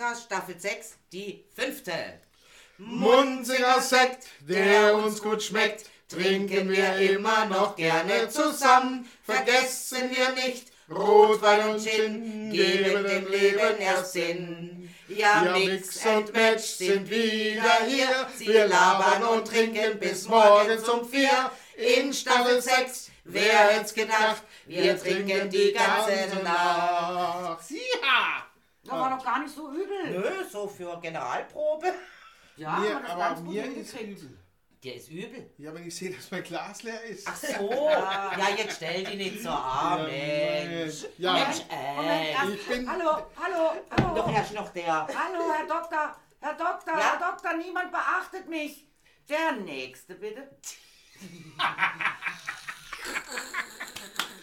Podcast Staffel 6, die fünfte. Munziger Sekt, der uns gut schmeckt, trinken wir immer noch gerne zusammen. Vergessen wir nicht, Rotwein und Gin geben dem Leben erst Sinn. Ja, Ja, Mix and Match sind wieder hier. Wir labern und trinken bis morgens um vier. In Staffel 6, wer hätt's gedacht, wir trinken die ganze Nacht. Ja! Das war doch gar nicht so übel. Nö, so für Generalprobe. Ja, Mir, aber ganz gut mir ist übel. Der ist übel. Ja, wenn ich sehe, dass mein Glas leer ist. Ach so. Ja, jetzt stell die nicht so an, Mensch. Ja, Mensch, Moment, äh. erst, ich bin- hallo, hallo, hallo. Doch erst noch der. Hallo, Herr Doktor, Herr Doktor, Ja? Herr Doktor, niemand beachtet mich. Der Nächste, bitte.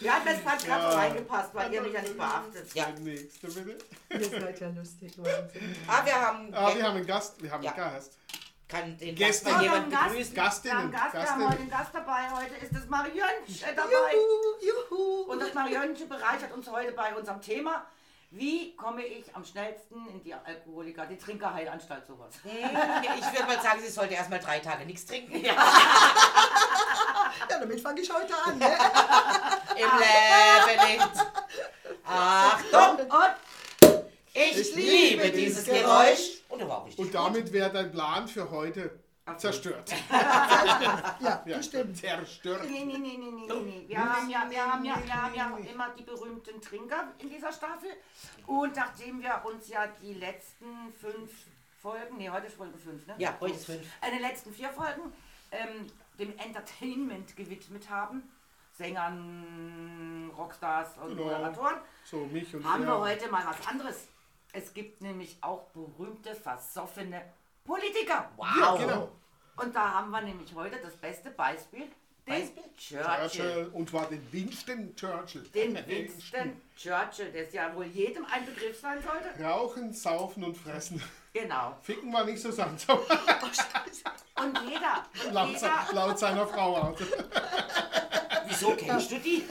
Ja, das hat gerade Ja. reingepasst, weil ihr mich ja nicht beachtet. Ja. nächste bitte. Ihr seid ja lustig, Wahnsinn. Ah, wir haben. Ah, wir haben einen Gast. Wir haben Ja. einen Gast. Kann den. Gast mal jemand haben einen Gast. begrüßen? Wir haben Gastinnen. einen Gast, wir haben Gastinnen. heute einen Gast dabei. Heute ist das Mariönchen dabei. Juhu! Und das Mariönchen bereichert uns heute bei unserem Thema. Wie komme ich am schnellsten in die Alkoholiker, die Trinkerheilanstalt, sowas? Hm, Ich würde mal sagen, sie sollte erst mal drei Tage nichts trinken. Ja, damit fange ich heute an. Ne? Im Leben nicht. Achtung! Und Ich, Ich liebe liebe dieses dieses Geräusch. Und. Und damit wäre dein Plan für heute zerstört. Ja, Ja, das stimmt. Zerstört. Nee, nee, nee, nee, nee, nee. Wir haben ja, wir haben ja, wir haben ja immer die berühmten Trinker in dieser Staffel. Und nachdem wir uns ja die letzten fünf Folgen, nee, heute ist Folge fünf, ne? Ja, heute ist fünf. Äh, die letzten vier Folgen ähm, dem Entertainment gewidmet haben. Sängern, Rockstars und Genau. Moderatoren. So, mich und Haben wir er. heute mal was anderes. Es gibt nämlich auch berühmte, versoffene Politiker. Ja, genau. Und da haben wir nämlich heute das beste Beispiel, den? Churchill. Churchill. Und zwar den Winston Churchill. Den Winston Churchill, der ja wohl jedem ein Begriff sein sollte. Rauchen, saufen und fressen. Genau. Ficken war nicht so sanft. Und jeder, und laut, jeder, laut seiner Frau. Also. Wieso kennst du die?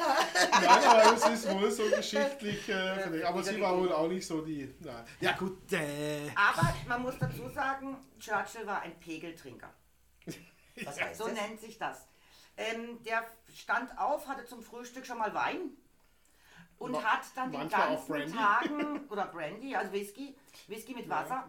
Nein, aber es ist wohl so geschichtlich. Äh, aber sie war wohl auch nicht so die. Na. Ja, gut. Äh. aber man muss dazu sagen, Churchill war ein Pegeltrinker. Was heißt So das? nennt sich das. Ähm, der stand auf, hatte zum Frühstück schon mal Wein und Ma- hat dann auch ganzen. Tagen, oder Brandy, also Whisky, Whisky mit Wasser,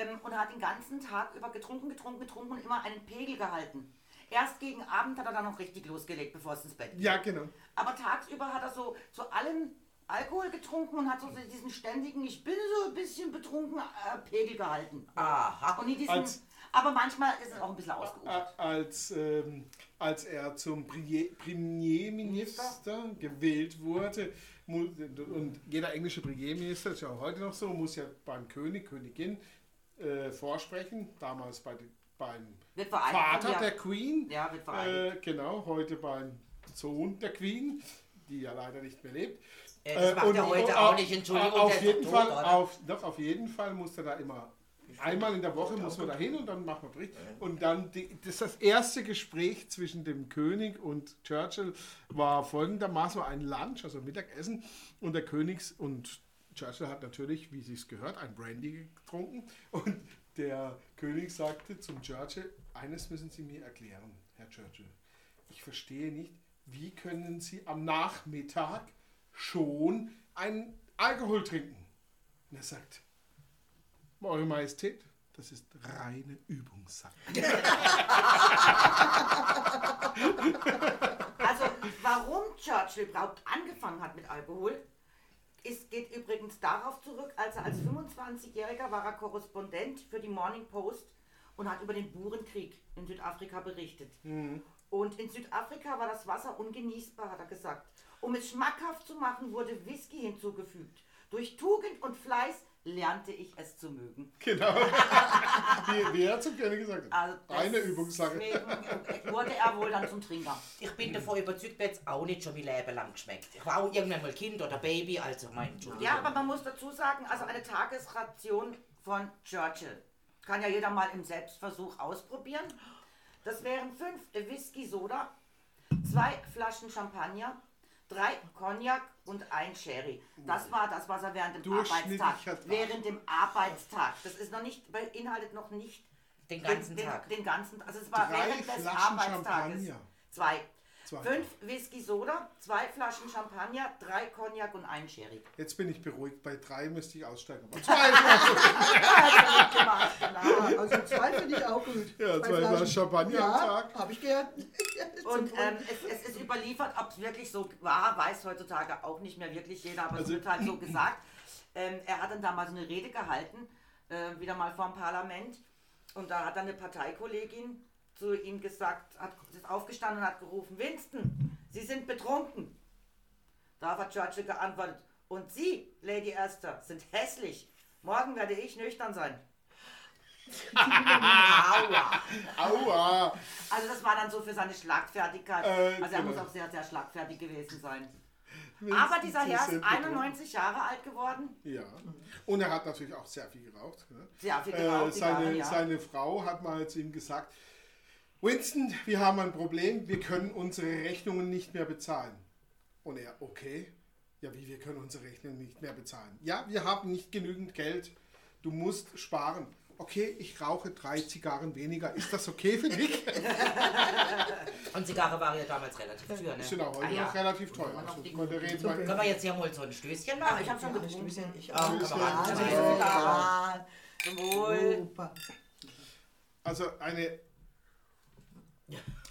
ähm, und hat den ganzen Tag über getrunken, getrunken, getrunken und immer einen Pegel gehalten. Erst gegen Abend hat er dann noch richtig losgelegt, bevor es ins Bett ging. Ja, genau. Aber tagsüber hat er so zu allem Alkohol getrunken und hat so diesen ständigen, ich bin so ein bisschen betrunken, äh, Pegel gehalten. Aha. Und nie diesen, Als- aber manchmal ist es auch ein bisschen ausgeufert. A- Als, ähm, als er zum Premier- Premierminister gewählt wurde, und jeder englische Premierminister, das ist ja auch heute noch so, muss ja beim König, Königin äh, vorsprechen, damals bei, beim Vater der- der Queen, Ja, wird vereinigt. äh, genau, heute beim Sohn der Queen, die ja leider nicht mehr lebt. Äh, das macht er heute und- auch auf- nicht, Entschuldigung, Auf jeden Fall, tot, auf, doch, auf jeden Fall muss er da immer einmal in der Woche muss man da hin und dann macht man Bericht. Und dann die, das, das erste Gespräch zwischen dem König und Churchill war folgendermaßen war ein Lunch, also Mittagessen und der Königs und Churchill hat natürlich, wie sich's gehört, ein Brandy getrunken und der König sagte zum Churchill, eines müssen Sie mir erklären, Herr Churchill. Ich verstehe nicht, wie können Sie am Nachmittag schon einen Alkohol trinken? Und er sagt, Eure Majestät, das ist reine Übungssache. Also, warum Churchill überhaupt angefangen hat mit Alkohol, ist, geht übrigens darauf zurück, als er als 25-Jähriger war er Korrespondent für die Morning Post und hat über den Burenkrieg in Südafrika berichtet. Und in Südafrika war das Wasser ungenießbar, hat er gesagt. Um es schmackhaft zu machen, wurde Whisky hinzugefügt. Durch Tugend und Fleiß lernte ich es zu mögen. Genau. wie, wie er zum König gesagt hat. Also Reine Übungssache. wurde er wohl dann zum Trinker. Ich bin davon überzeugt, mir jetzt auch nicht schon mein Leben lang geschmeckt. Ich war auch irgendwann mal Kind oder Baby, also mein Entschuldigung. Ja, aber man muss dazu sagen, also eine Tagesration von Churchill kann ja jeder mal im Selbstversuch ausprobieren. Das wären fünf Whisky Soda, zwei Flaschen Champagner, drei Cognac und ein Sherry. Das war das, was er während dem Arbeitstag, Tag. während dem Arbeitstag, das ist noch nicht, beinhaltet noch nicht Den ganzen den, Tag. Den, den ganzen, also es war Drei während des Flaschen Arbeitstages. Champagner. Zwei. Zwei. Fünf Whisky Soda, zwei Flaschen Champagner, drei Cognac und ein Sherry. Jetzt bin ich beruhigt. Bei drei müsste ich aussteigen. Aber zwei Flaschen, Also gemacht, genau. Also zwei finde ich auch gut. Ja, zwei Flaschen. Flaschen Champagner am ja, Tag. habe ich gern. Und ähm, es, es ist überliefert, ob es wirklich so war, weiß heutzutage auch nicht mehr wirklich jeder, aber Also- es wird halt so gesagt. Ähm, er hat dann damals eine Rede gehalten, äh, wieder mal vor dem Parlament. Und da hat dann eine Parteikollegin zu ihm gesagt, hat, ist aufgestanden und hat gerufen, Winston, Sie sind betrunken. Darauf hat Churchill geantwortet, und Sie, Lady Esther, sind hässlich. Morgen werde ich nüchtern sein. Aua. Aua! Also das war dann so für seine Schlagfertigkeit. Äh, also er muss genau. auch sehr, sehr schlagfertig gewesen sein. Winston, Aber dieser Herr ist sind betrunken. 91 Jahre alt geworden. Ja. Und er hat natürlich auch sehr viel geraucht. Ne? Sehr viel Äh, geraucht, die seine, Jahre, ja. seine Frau hat mal zu ihm gesagt, Winston, wir haben ein Problem, wir können unsere Rechnungen nicht mehr bezahlen. Und er, okay, ja wie, wir können unsere Rechnungen nicht mehr bezahlen. Ja, wir haben nicht genügend Geld, du musst sparen. Okay, ich rauche drei Zigarren weniger. Ist das okay für dich? Und Zigarre war ja damals relativ teuer, ne? Die sind auch heute Ah, ja. noch relativ teuer. Also, reden So Können wir jetzt hier mal so ein Stößchen machen? ich habe schon Ja, getrunken. Stößchen, ich Ah, auch. kann man Ja, ja. Also eine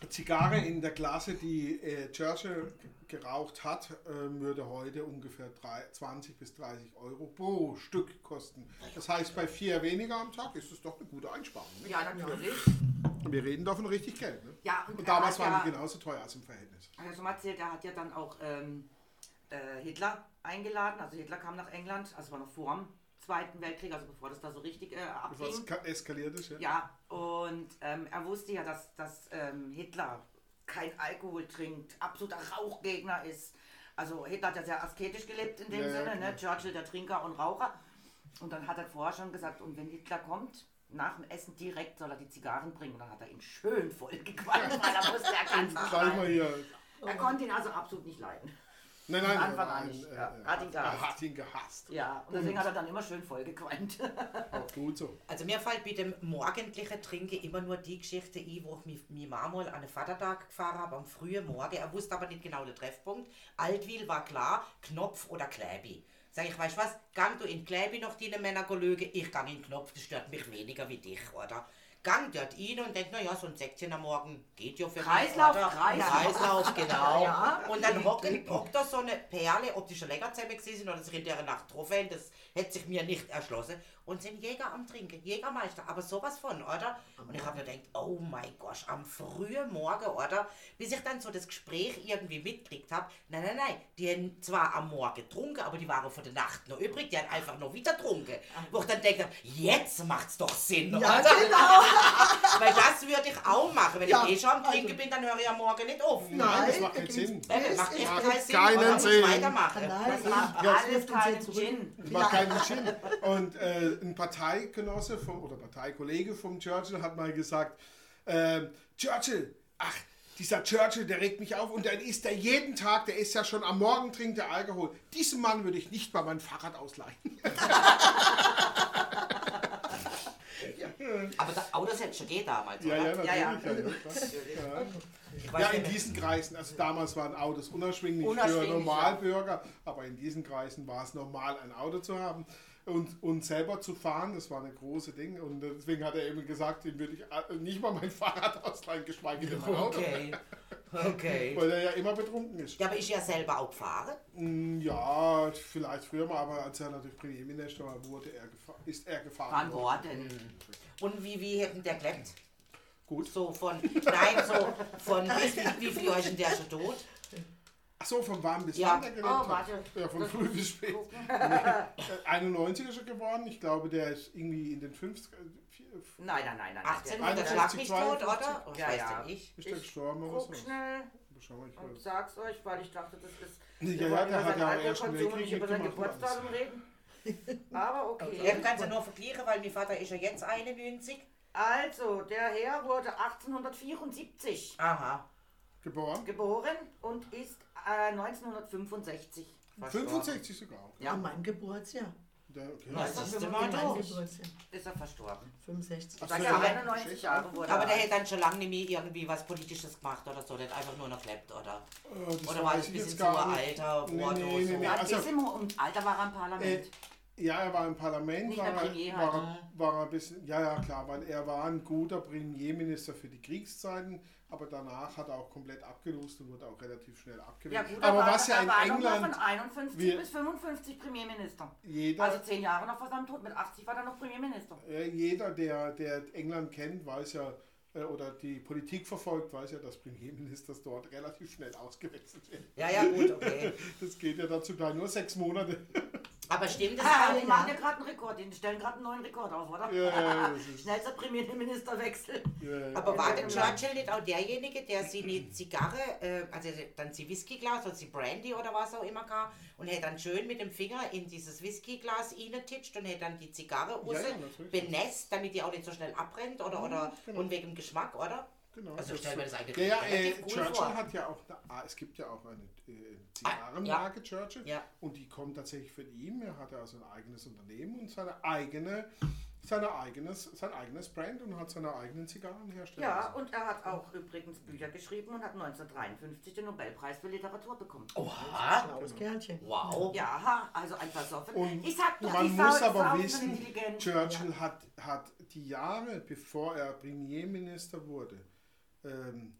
Zigarre in der Klasse, die äh, Churchill geraucht hat, ähm, würde heute ungefähr drei, 20 bis 30 Euro pro Stück kosten. Das heißt, bei vier weniger am Tag ist es doch eine gute Einsparung. Ne? Ja, natürlich. Wir reden davon richtig Geld. Ne? Ja, und, Und damals waren ja, die genauso teuer als im Verhältnis. Hat er schon mal erzählt, er hat ja dann auch ähm, äh, Hitler eingeladen. Also Hitler kam nach England, also war noch vor dem Zweiten Weltkrieg, also bevor das da so richtig äh, es abging. ka- eskaliert ist. Ja. Ja, und ähm, er wusste ja, dass, dass ähm, Hitler kein Alkohol trinkt, absoluter Rauchgegner ist. Also Hitler hat ja sehr asketisch gelebt in dem Ja, ja, Sinne, ne? klar. Churchill der Trinker und Raucher. Und dann hat er vorher schon gesagt, und wenn Hitler kommt, nach dem Essen direkt soll er die Zigarren bringen. Und dann hat er ihn schön voll gequalmt, weil er wusste, er kann hier. Er konnte ihn also absolut nicht leiden. Nein, nein, Von Anfang nein, an nicht. äh, Ja, hat ihn gehasst. Er hat ihn gehasst. Ja, und deswegen hat er dann immer schön voll gequalmt. Auch gut so. Also mir fällt bei dem morgendlichen Trinken immer nur die Geschichte ein, wo ich mich, mich mal an einen Vatertag gefahren habe, am frühen Morgen. Er wusste aber nicht genau den Treffpunkt. Altwil war klar, Knopf oder Kläbi. Sag ich, weißt du was, gang du in Kläbi noch deine Männer lügen, ich gang in Knopf, das stört mich weniger wie dich, oder? Gang dort rein und denk, naja, so ein Säckchen am Morgen geht ja für Kreislauf, mich? Kreislauf. Kreislauf, genau. Ja. Und dann hockt, hockt da so eine Perle, ob die schon länger zusammen sind oder sich in der Nacht haben, das hätte sich mir nicht erschlossen. Und sind Jäger am Trinken, Jägermeister, aber sowas von, oder? Und ich habe mir gedacht, oh mein Gott, am frühen Morgen, oder? Bis ich dann so das Gespräch irgendwie mitgekriegt habe, nein, nein, nein, die haben zwar am Morgen getrunken, aber die waren von der Nacht noch übrig, die haben einfach noch wieder getrunken. Wo ich dann denke, jetzt macht's doch Sinn, Ja, oder? genau. Weil das würde ich auch machen. Wenn Ja, ich eh schon am Trinken also- bin, dann höre ich am Morgen nicht auf. Nein, das Nein, macht keinen Sinn. Eben, macht echt Macht keinen Sinn, keinen Sinn. weitermachen. Nein, Das macht Ja, alles keinen. Das kein Gin. Und äh, ein Parteigenosse vom, oder Parteikollege vom Churchill hat mal gesagt, ähm, Churchill, ach, dieser Churchill, der regt mich auf und dann isst er jeden Tag, der ist ja schon am Morgen trinkt er Alkohol. Diesem Mann würde ich nicht mal mein Fahrrad ausleihen. Aber das Autos hätte schon geht damals, Ja, oder? ja, natürlich. Ja, ja. Ja, ja, in diesen Kreisen, also damals waren Autos unerschwinglich, Unerschwinglich, für Normalbürger, aber in diesen Kreisen war es normal, ein Auto zu haben und, und selber zu fahren, das war eine große Ding und deswegen hat er eben gesagt, dem würde ich äh, nicht mal mein Fahrrad ausleihen, geschweige denn mein Auto, Okay, okay. weil er ja immer betrunken ist. Ja, aber ich ja selber auch gefahren. Mm, Ja, vielleicht früher mal, aber als er natürlich Premierminister war, wurde er gefahren, ist er gefahren Wann worden? Und wie, wie hätten der gelebt? Gut. So von, nein, so von, wie, wie viel ist denn der schon tot? Ach so, von wann bis Ja. wann der gelebt Oh, hat? warte. Ja, von Das früh bis spät. gucken. Äh, 91 ist er geworden. Ich glaube, der ist irgendwie in den 50 Nein, nein, nein, nein. 1800 51, Schlag mich tot, 52. oder? Was Ja, ja. ich? Ist der Ich gestorben oder so? Guck schnell Schau mal, ich und weiß. sag's euch, weil ich dachte, das ist. Ja, ja, der hat ja Alkoholkonsum und nicht Weltkrieg über sein Geburtsdatum reden. Aber okay. Ich kann es ja nur vergleichen, weil mein Vater ist ja jetzt 91. Also, der Herr wurde 1874 Aha. Geboren? geboren und ist äh, 1965 verstorben. 65 sogar. Ja. An meinem Geburtsjahr. Der, okay. Was das ist war? Geburtsjahr. Ist er verstorben. 65. Ach so, ja. 91 Jahre wurde. Aber der er hätte dann schon lange nicht mehr irgendwie was Politisches gemacht oder so, der hat einfach nur noch gelebt, oder? Äh, Oder war das ein bisschen zu alter Nee, Wort nee, oder nee, so? nee. Ja, also- ist im im Alter war er im Parlament. Ja, er war im Parlament, Nicht war, er, war, er, war er ein bisschen, ja, ja, klar, weil er war ein guter Premierminister für die Kriegszeiten, aber danach hat er auch komplett abgelost und wurde auch relativ schnell ja abgewählt. gut, aber er war, was ja in England von 51 wir- bis 55 Premierminister. jeder, Also zehn Jahre noch vor seinem Tod. Mit 80 war er noch Premierminister. jeder der, der England kennt, weiß ja, äh, oder die Politik verfolgt, weiß ja, dass Premierminister dort relativ schnell ausgewechselt werden. Ja, ja, gut, okay. Das geht ja dazu gleich nur sechs Monate. Aber stimmt es Ah, die machen ja gerade einen Rekord. Die stellen gerade einen neuen Rekord auf, oder? Ja, ja, das Schnellster Premierministerwechsel. Ja, ja. Aber war der. Churchill nicht auch derjenige, der sie eine Zigarre, äh, also dann sie Whiskyglas oder sie Brandy oder was auch immer gab und hätte dann schön mit dem Finger in dieses Whiskyglas reintitscht und hätte dann die Zigarre Ja, benässt, damit die auch nicht so schnell abbrennt oder, oder genau. und wegen dem Geschmack, oder? Genau, Also das- stell mir das eigentlich Ja, ja, äh, Churchill vor. hat ja auch, eine, ah, es gibt ja auch eine äh, Ah, Zigarrenmarke Churchill Ja. und die kommt tatsächlich von ihm. Er hat ja also ein eigenes Unternehmen und seine eigene, seine eigenes, sein eigenes Brand und hat seine eigenen Zigarren herstellen Ja, und er hat auch übrigens Bücher geschrieben und hat 1953 den Nobelpreis für Literatur bekommen. Oha, Schlaues Kerlchen. wow. Ja, also ein Versoffen. Und ich sag doch, Man die muss Sau aber ist wissen, intelligent. Churchill hat, hat die Jahre, bevor er Premierminister wurde, ähm,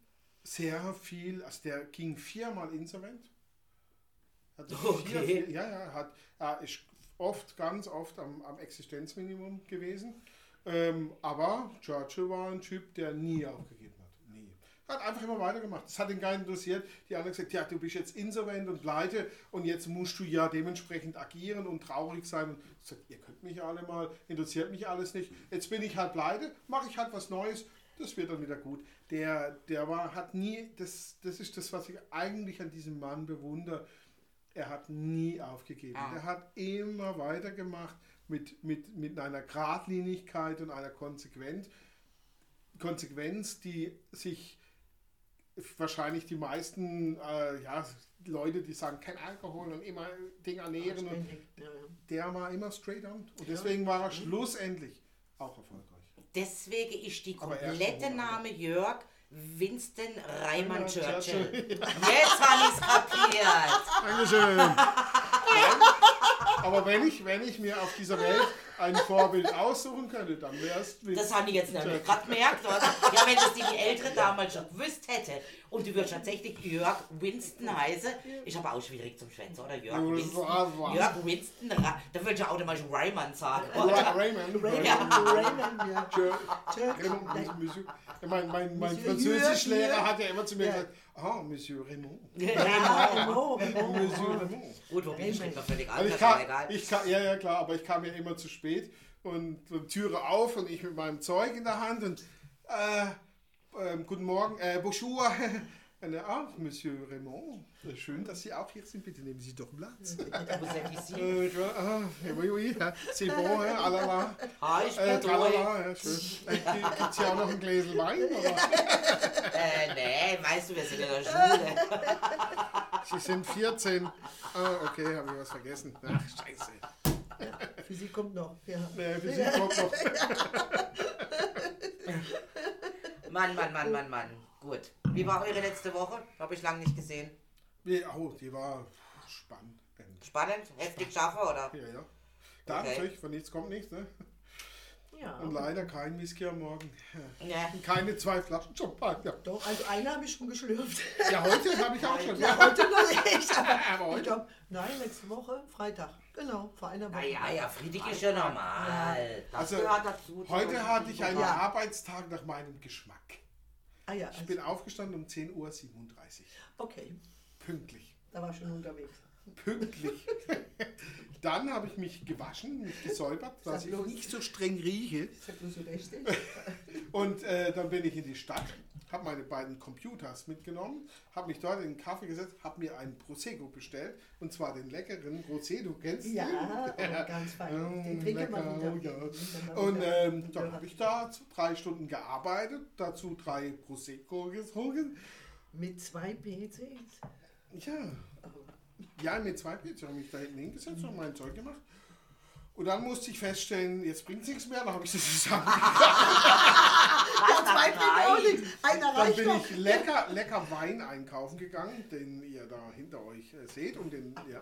sehr viel, also der ging viermal insolvent. Hat Okay. vier, ja, ja, hat, er ist oft, ganz oft am, am Existenzminimum gewesen. Ähm, aber Churchill war ein Typ, der nie aufgegeben hat. Nie. Hat einfach immer weitergemacht. Das hat ihn gar nicht interessiert. Die anderen gesagt, ja, du bist jetzt insolvent und pleite und jetzt musst du ja dementsprechend agieren und traurig sein. Und ich gesagt, ihr könnt mich alle mal, interessiert mich alles nicht. Jetzt bin ich halt pleite, mache ich halt was Neues. Das wird dann wieder gut. Der, der war, hat nie, das, das ist das, was ich eigentlich an diesem Mann bewundere. Er hat nie aufgegeben. Ah. Er hat immer weitergemacht mit, mit, mit einer Gradlinigkeit und einer Konsequenz, Konsequenz, die sich wahrscheinlich die meisten äh, ja, Leute, die sagen, kein Alkohol und immer Ding ernähren, und der war immer straight on. Und deswegen war er schlussendlich auch erfolgreich. Deswegen ist die komplette Name Jörg Winston Reimann. Churchill. Jetzt habe ich es kapiert. Dankeschön. Aber wenn ich, wenn ich mir auf dieser Welt ein Vorbild aussuchen könnte, dann wäre es Das haben die jetzt nämlich gerade gemerkt, oder? Ja, wenn das die, die Ältere damals schon gewusst hätte. Und du würdest tatsächlich Jörg Winston heißen. Ist aber auch schwierig zum Schwätzen, oder? Jörg Ja, Winston. Jörg Winston. Da würde ich ja automatisch Reimann sagen. Oder? Raymond. Raymond, Raymond, ja. Raymond, Monsieur. Mein, mein, mein Französischlehrer hat ja immer zu mir Ja. gesagt, ah, Monsieur Raymond. Ah, Remo, Remo. Monsieur Raymond. Gut, wo bin ich noch völlig Also ich kam, egal. ich kam, ja, ja, klar, aber ich kam ja immer zu spät und, und Türe auf und ich mit meinem Zeug in der Hand und äh, ähm, guten Morgen, äh, bonjour. Er, ah, Monsieur Raymond, schön, dass Sie auch hier sind. Bitte nehmen Sie doch Platz. Äh, ja, ah, oui, oui, ja, c'est bon, hein, alala. Ah, ich Äh, bin durch. tralala, ja, schön. Äh, Gibt es hier auch noch ein Gläschen Wein? Oder? Äh, nee, weißt du, wir sind in der Schule. Sie sind 14. Ah, okay, habe ich was vergessen. Ach, scheiße. Physik kommt noch. Ja. Nee, für Sie kommt noch. Mann, Mann, Mann, Mann, Mann. Gut. Wie war eure letzte Woche? Habe ich lange nicht gesehen. Nee, oh, die war spannend. Spannend? Heftig scharfe, oder? Ja, ja. Da Okay. natürlich, von nichts kommt nichts. Ne? ja. Und leider kein Whisky am Morgen. Ja. Keine zwei Flaschen Champagner. Doch, also eine habe ich schon geschlürft. Ja, heute habe ich auch schon. Ja, heute noch nicht. Aber Aber ich heute. glaub, nein, nächste Woche, Freitag. Genau, vor einer Woche. Naja, ja, Friedrich ist ja normal. Das Also, gehört dazu. zu Heute hatte ich einen Ja. Arbeitstag nach meinem Geschmack. Ah ja, Ich also, bin aufgestanden um 10.37 Uhr. okay. Pünktlich. Da war ich schon unterwegs. Pünktlich. Dann habe ich mich gewaschen, mich gesäubert, dass ich bloß. nicht so streng rieche. Ja. Und äh, dann bin ich in die Stadt, habe meine beiden Computers mitgenommen, habe mich dort in den Kaffee gesetzt, habe mir einen Prosecco bestellt. Und zwar den leckeren Rosé, du kennst Ja, den? oh, ganz fein. Mm, Den trinke mal lecker, wieder. oh ja. Dann mal Und wieder. ähm, dann habe ich da zu- drei Stunden gearbeitet, dazu drei Prosecco getrunken. Mit zwei PCs. Ja. Ja, mit zwei habe ich mich da hinten hingesetzt und mein Zeug gemacht. Und dann musste ich feststellen, jetzt bringt es nichts mehr, dann habe ich sie zusammen. Zwei auch nichts. Einer Dann reicht bin doch. ich lecker, lecker Wein einkaufen gegangen, den ihr da hinter euch äh, seht und den, ja,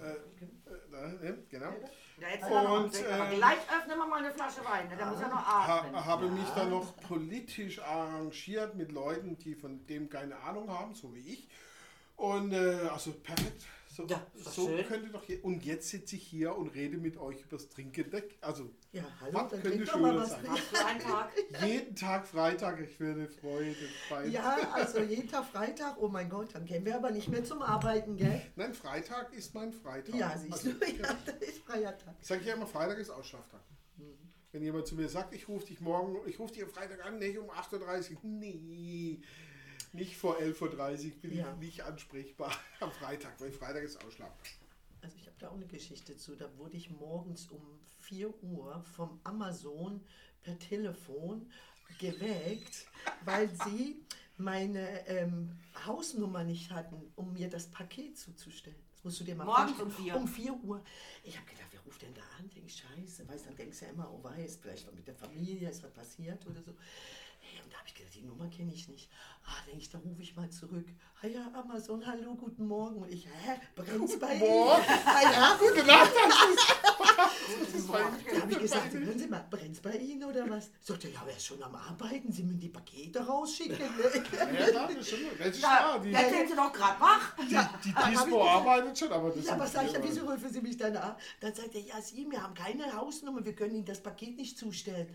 äh, äh, da, ne, genau. Noch Und, aber ähm, gleich öffnen wir mal eine Flasche Wein. ne? Der muss ja noch Ha, atmen. habe mich dann noch politisch arrangiert mit Leuten, die von dem keine Ahnung haben, so wie ich. Und äh, also perfekt. So, Ja, so schön. könnte doch hier. Und jetzt sitze ich hier und rede mit euch übers Trinken. Also Ja, hallo, Was dann könnte schöner was. sein? Tag. jeden Tag Freitag, ich werde Freude bei. Ja, also jeden Tag Freitag, oh mein Gott, dann gehen wir aber nicht mehr zum Arbeiten, gell? Nein, Freitag ist mein Freitag. Ja, siehst Also, du, ja, das ist freier Tag. Ich sage ja immer, Freitag ist Ausschlaftag. Wenn jemand zu mir sagt, ich rufe dich morgen, ich rufe dich am Freitag an, nicht um 8.30 Uhr. Nee, nicht vor 11.30 Uhr bin Ja. ich nicht ansprechbar am Freitag, weil Freitag ist Ausschlaftag. Also ich habe da auch eine Geschichte zu. Da wurde ich morgens um 4 Uhr vom Amazon per Telefon geweckt, weil sie meine ähm, Hausnummer nicht hatten, um mir das Paket zuzustellen. Das musst du dir mal Morgens um vier? Um 4 Uhr. Ich habe gedacht, wer ruft denn da an? Denk ich, scheiße. Weißt, dann denkst du ja immer, oh weiß, vielleicht mit der Familie ist was passiert oder so. Hey, und da habe ich gedacht, die Nummer kenne ich nicht. Denke ich, da rufe ich mal zurück. Ah ja, Amazon, hallo, guten Morgen. Und ich, hä, brennt's bei Ihnen? Morgen? Ah ja, Gute Nacht, das ist da habe ich gesagt, hören Sie mal, brennt's bei Ihnen oder was? Sagt er, ja, wer ist schon am Arbeiten? Sie müssen die Pakete rausschicken. Ja, klar, das ist schon, das ist Ja, klar. Die, sind Sie doch gerade wach. die, die Dispo arbeitet schon, aber das Ja, sind was sag ich, ja, wieso rufen Sie mich dann an? Dann sagt er, ja, Sie, wir haben keine Hausnummer, wir können Ihnen das Paket nicht zustellen.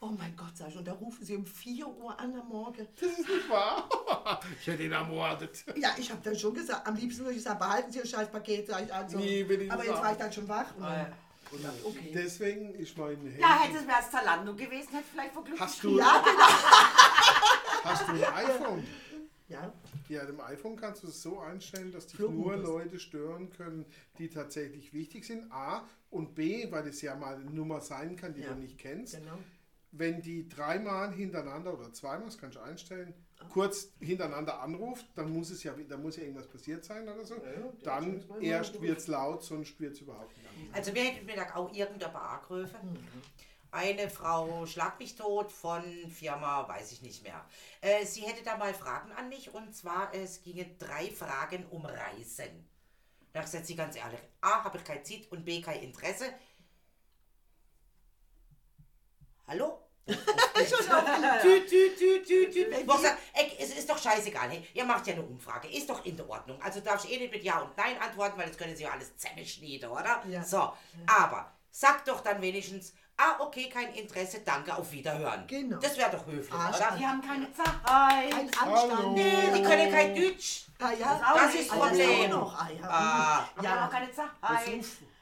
Oh mein Gott, sag ich, und da rufen Sie um 4 Uhr an am Morgen. Das ist nicht wahr. Ich hätte ihn ermordet. Ja, ich habe dann schon gesagt, am liebsten würde ich sagen, behalten Sie Ihr scheiß Paket, sag ich also. Nee, will ich Aber jetzt war ich dann schon wach. Und Ah, ja. Und Ja, okay. Deswegen ist mein Handy. Ja, hätte es wäre es Zalando gewesen, hätte vielleicht vor Glück Hast du, ja, genau. hast du ein iPhone? Ja, Ja, dem iPhone kannst du es so einstellen, dass dich nur Leute stören können, die tatsächlich wichtig sind. A und B, weil es ja mal eine Nummer sein kann, die Ja. du nicht kennst. genau. Wenn die dreimal hintereinander oder zweimal, das kannst du einstellen, kurz hintereinander anruft, dann muss es ja, dann muss ja irgendwas passiert sein oder so. ja, dann erst wird es laut, sonst wird es überhaupt nicht. Also wir hätten Mittag auch irgendeine angegriffen. Eine Frau schlag mich tot von Firma, weiß ich nicht mehr. Äh, sie hätte da mal Fragen an mich und zwar es ginge drei Fragen um Reisen. Da sagt sie ganz ehrlich, A, habe ich kein Zeit und B, kein Interesse. Hallo? Tüt, tüt, tüt, tüt, tüt. Wo ich ey, es ist doch scheißegal. Hey, ihr macht ja eine Umfrage. Ist doch in der Ordnung. Also darf ich eh nicht mit Ja und Nein antworten, weil das können sie ja alles zusammenschneiden, oder? Ja. So, aber sag doch dann wenigstens, ah, okay, kein Interesse, danke, auf Wiederhören. Genau. Das wäre doch höflich, Arsch oder? Die haben keine Zeit. Ein Hallo. Anstand. Nee, die können kein Deutsch. Ah, ja. Das ist Ah, Problem. auch noch. Ah, ja. Ah, Wir haben ja. auch keine Zeit.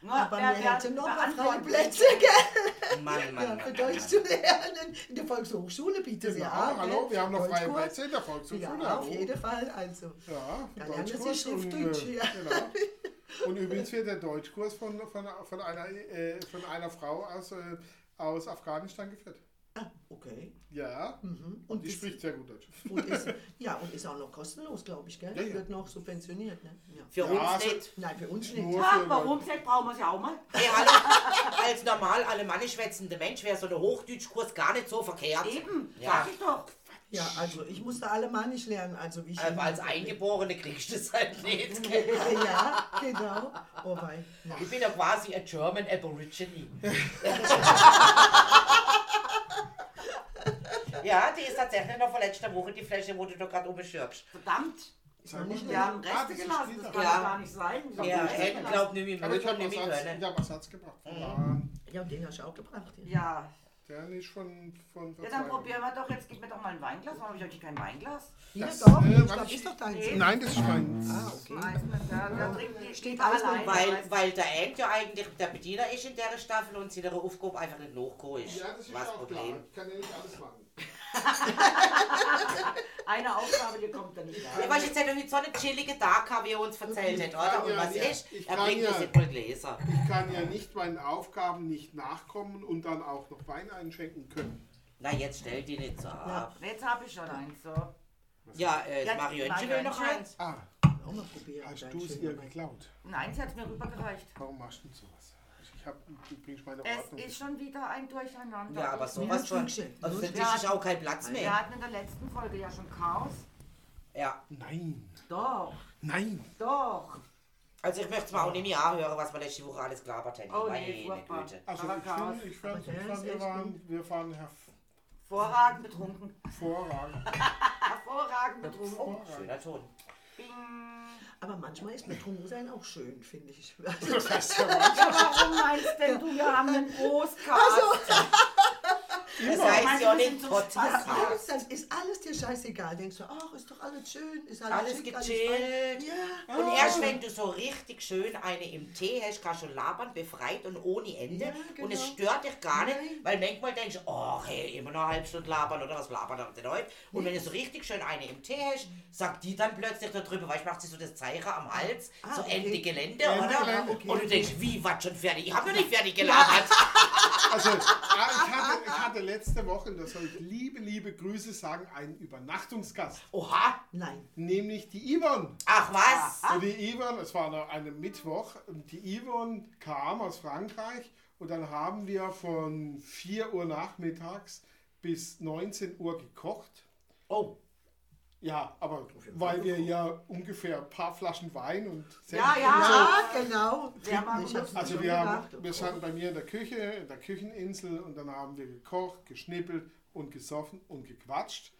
Nur Aber wir hätten noch mal freie beantworten Plätze, gell? Mann, Mann, Ja, Mann, für Deutsch Mann. zu lernen. In der Volkshochschule bietet sie Genau, an. hallo, gell? wir haben noch freie. Plätze in der Volkshochschule. Ja, auf hallo. jeden Fall. Also. Ja, Da lernen Sie Deutschkurs Schriftdeutsch, und, äh, ja. Genau. Und übrigens wird der Deutschkurs von, von, von, einer, äh, von einer Frau aus, äh, aus Afghanistan geführt. Ah, okay. Ja, Mhm. und die ist- spricht sehr gut Deutsch. Und ist, ja, und ist auch noch kostenlos, glaube ich, gell? Ja, ja. Wird noch subventioniert, ne? Ja. Für Ja, uns also- nicht. Nein, für uns nicht. Ha, warum? Vielleicht brauchen wir es ja auch mal. Hey, hallo, als normal alemannisch schwätzende Mensch wäre so ein Hochdeutschkurs gar nicht so verkehrt. Eben, Ja. sag ich doch. Ja, also ich musste Alemannisch lernen, also wie ich. Aber als Eingeborene kriegst du das halt nicht. Ja, genau. Oh Ich bin ja quasi a German Aborigine. ja, die ist tatsächlich noch von letzter Woche die Fläche, wo du doch gerade oben schürfst. Verdammt. Sag nicht. Wir haben Ah, Reste gelassen. Das kann Ja. gar nicht sein. Die haben Ja, hätten gelassen. glaubt nicht, wie Aber ich habe nicht Ersatz, ich gebracht. Da. Ja, und den hast du auch gebracht. Ja. Ja. Der nicht von, von ja, dann probieren wir doch. Jetzt gib mir doch mal ein Weinglas. Warum habe ich euch kein Weinglas? Hier Das, doch, äh, ich ich- ist doch dein. Nee. Nein, das ist meins. Ah, okay. Da, da trinkt die Steht alles alleine. Weil, weil der Ant ja eigentlich der Bediener ist in der Staffel und sie ihre Aufgabe einfach nicht nachgekommen ist. Ja, das ist Was auch Problem? klar. Ich kann ja nicht alles machen. Eine Aufgabe, die kommt dann nicht Ja, rein. weil ich jetzt hätte heute so eine chillige Tag haben, wie er uns erzählt hat, oder? Und Ja, was ja, ist? ich Er kann bringt ja. das nicht wohl gelesen. Ich kann ja nicht meinen Aufgaben nicht nachkommen und dann auch noch Wein einschenken können. Na, jetzt stell die nicht so ab. Jetzt habe ich schon eins. So. Ja, äh, Ja, Marionchen will noch eins. Ah, Auch mal probieren. hast du es ihr geklaut? Nein, sie hat es mir rübergereicht. Warum machst du denn sowas? Ich hab, du bringst meine Es Ordnung. ist schon wieder ein Durcheinander. Ja, aber sowas schon. Also für dich ist auch kein Platz Wir mehr. hatten in der letzten Folge ja schon Chaos. Ja. Nein, Doch, nein. doch. Also ich möchte es mal auch nicht mehr anhören, was wir letzte Woche alles gelabert haben. Oh, nee, furchtbar. Güte. Also ich Chaos. finde, ich fand, Aber der ich fand ist wir, waren, wir waren Hervorragend betrunken. hervorragend. Hervorragend betrunken. Oh, schöner Ton. Bing. Aber manchmal ist betrunken sein auch schön, finde ich. Das heißt ja warum meinst denn du, wir haben einen Großcast? Das heißt ja nicht Podcast. alles, dann ist alles dir scheißegal. Denkst du, ach, ist doch alles schön, ist alles, Alles schick, gechillt. fein. Ja. Und erst wenn du so richtig schön eine im Tee hast, kannst du labern, befreit und ohne Ende. Ja, Und es genau. stört dich gar nicht, Nein. weil manchmal denkst du, oh, hey, immer noch eine halbe Stunde labern oder was labern wir denn heute? Und wenn du so richtig schön eine im Tee hast, sagt die dann plötzlich da drüber, weißt du, macht sie so das Zeichen am Hals, Ah, so okay. Ende Gelände, Ende oder? Okay, Und du denkst, wie, was schon fertig? Ich habe noch nicht fertig gelabert. Also, ich hatte, ich hatte letzte Woche, und das soll ich liebe, liebe Grüße sagen, einen Übernachtungsgast. Oha, Nein. Nämlich die Yvonne. ach was? Und die Yvonne, es war noch eine Mittwoch, und die Yvonne kam aus Frankreich und dann haben wir von 4 Uhr nachmittags bis 19 Uhr gekocht. Oh, Ja, aber weil wir ja ungefähr ein paar Flaschen Wein und Ja, Senf ja. Ja, genau. Wir haben ich hab's mir Also wir, haben, gedacht. wir standen bei mir in der Küche, in der Kücheninsel und dann haben wir gekocht, geschnippelt und gesoffen und gequatscht.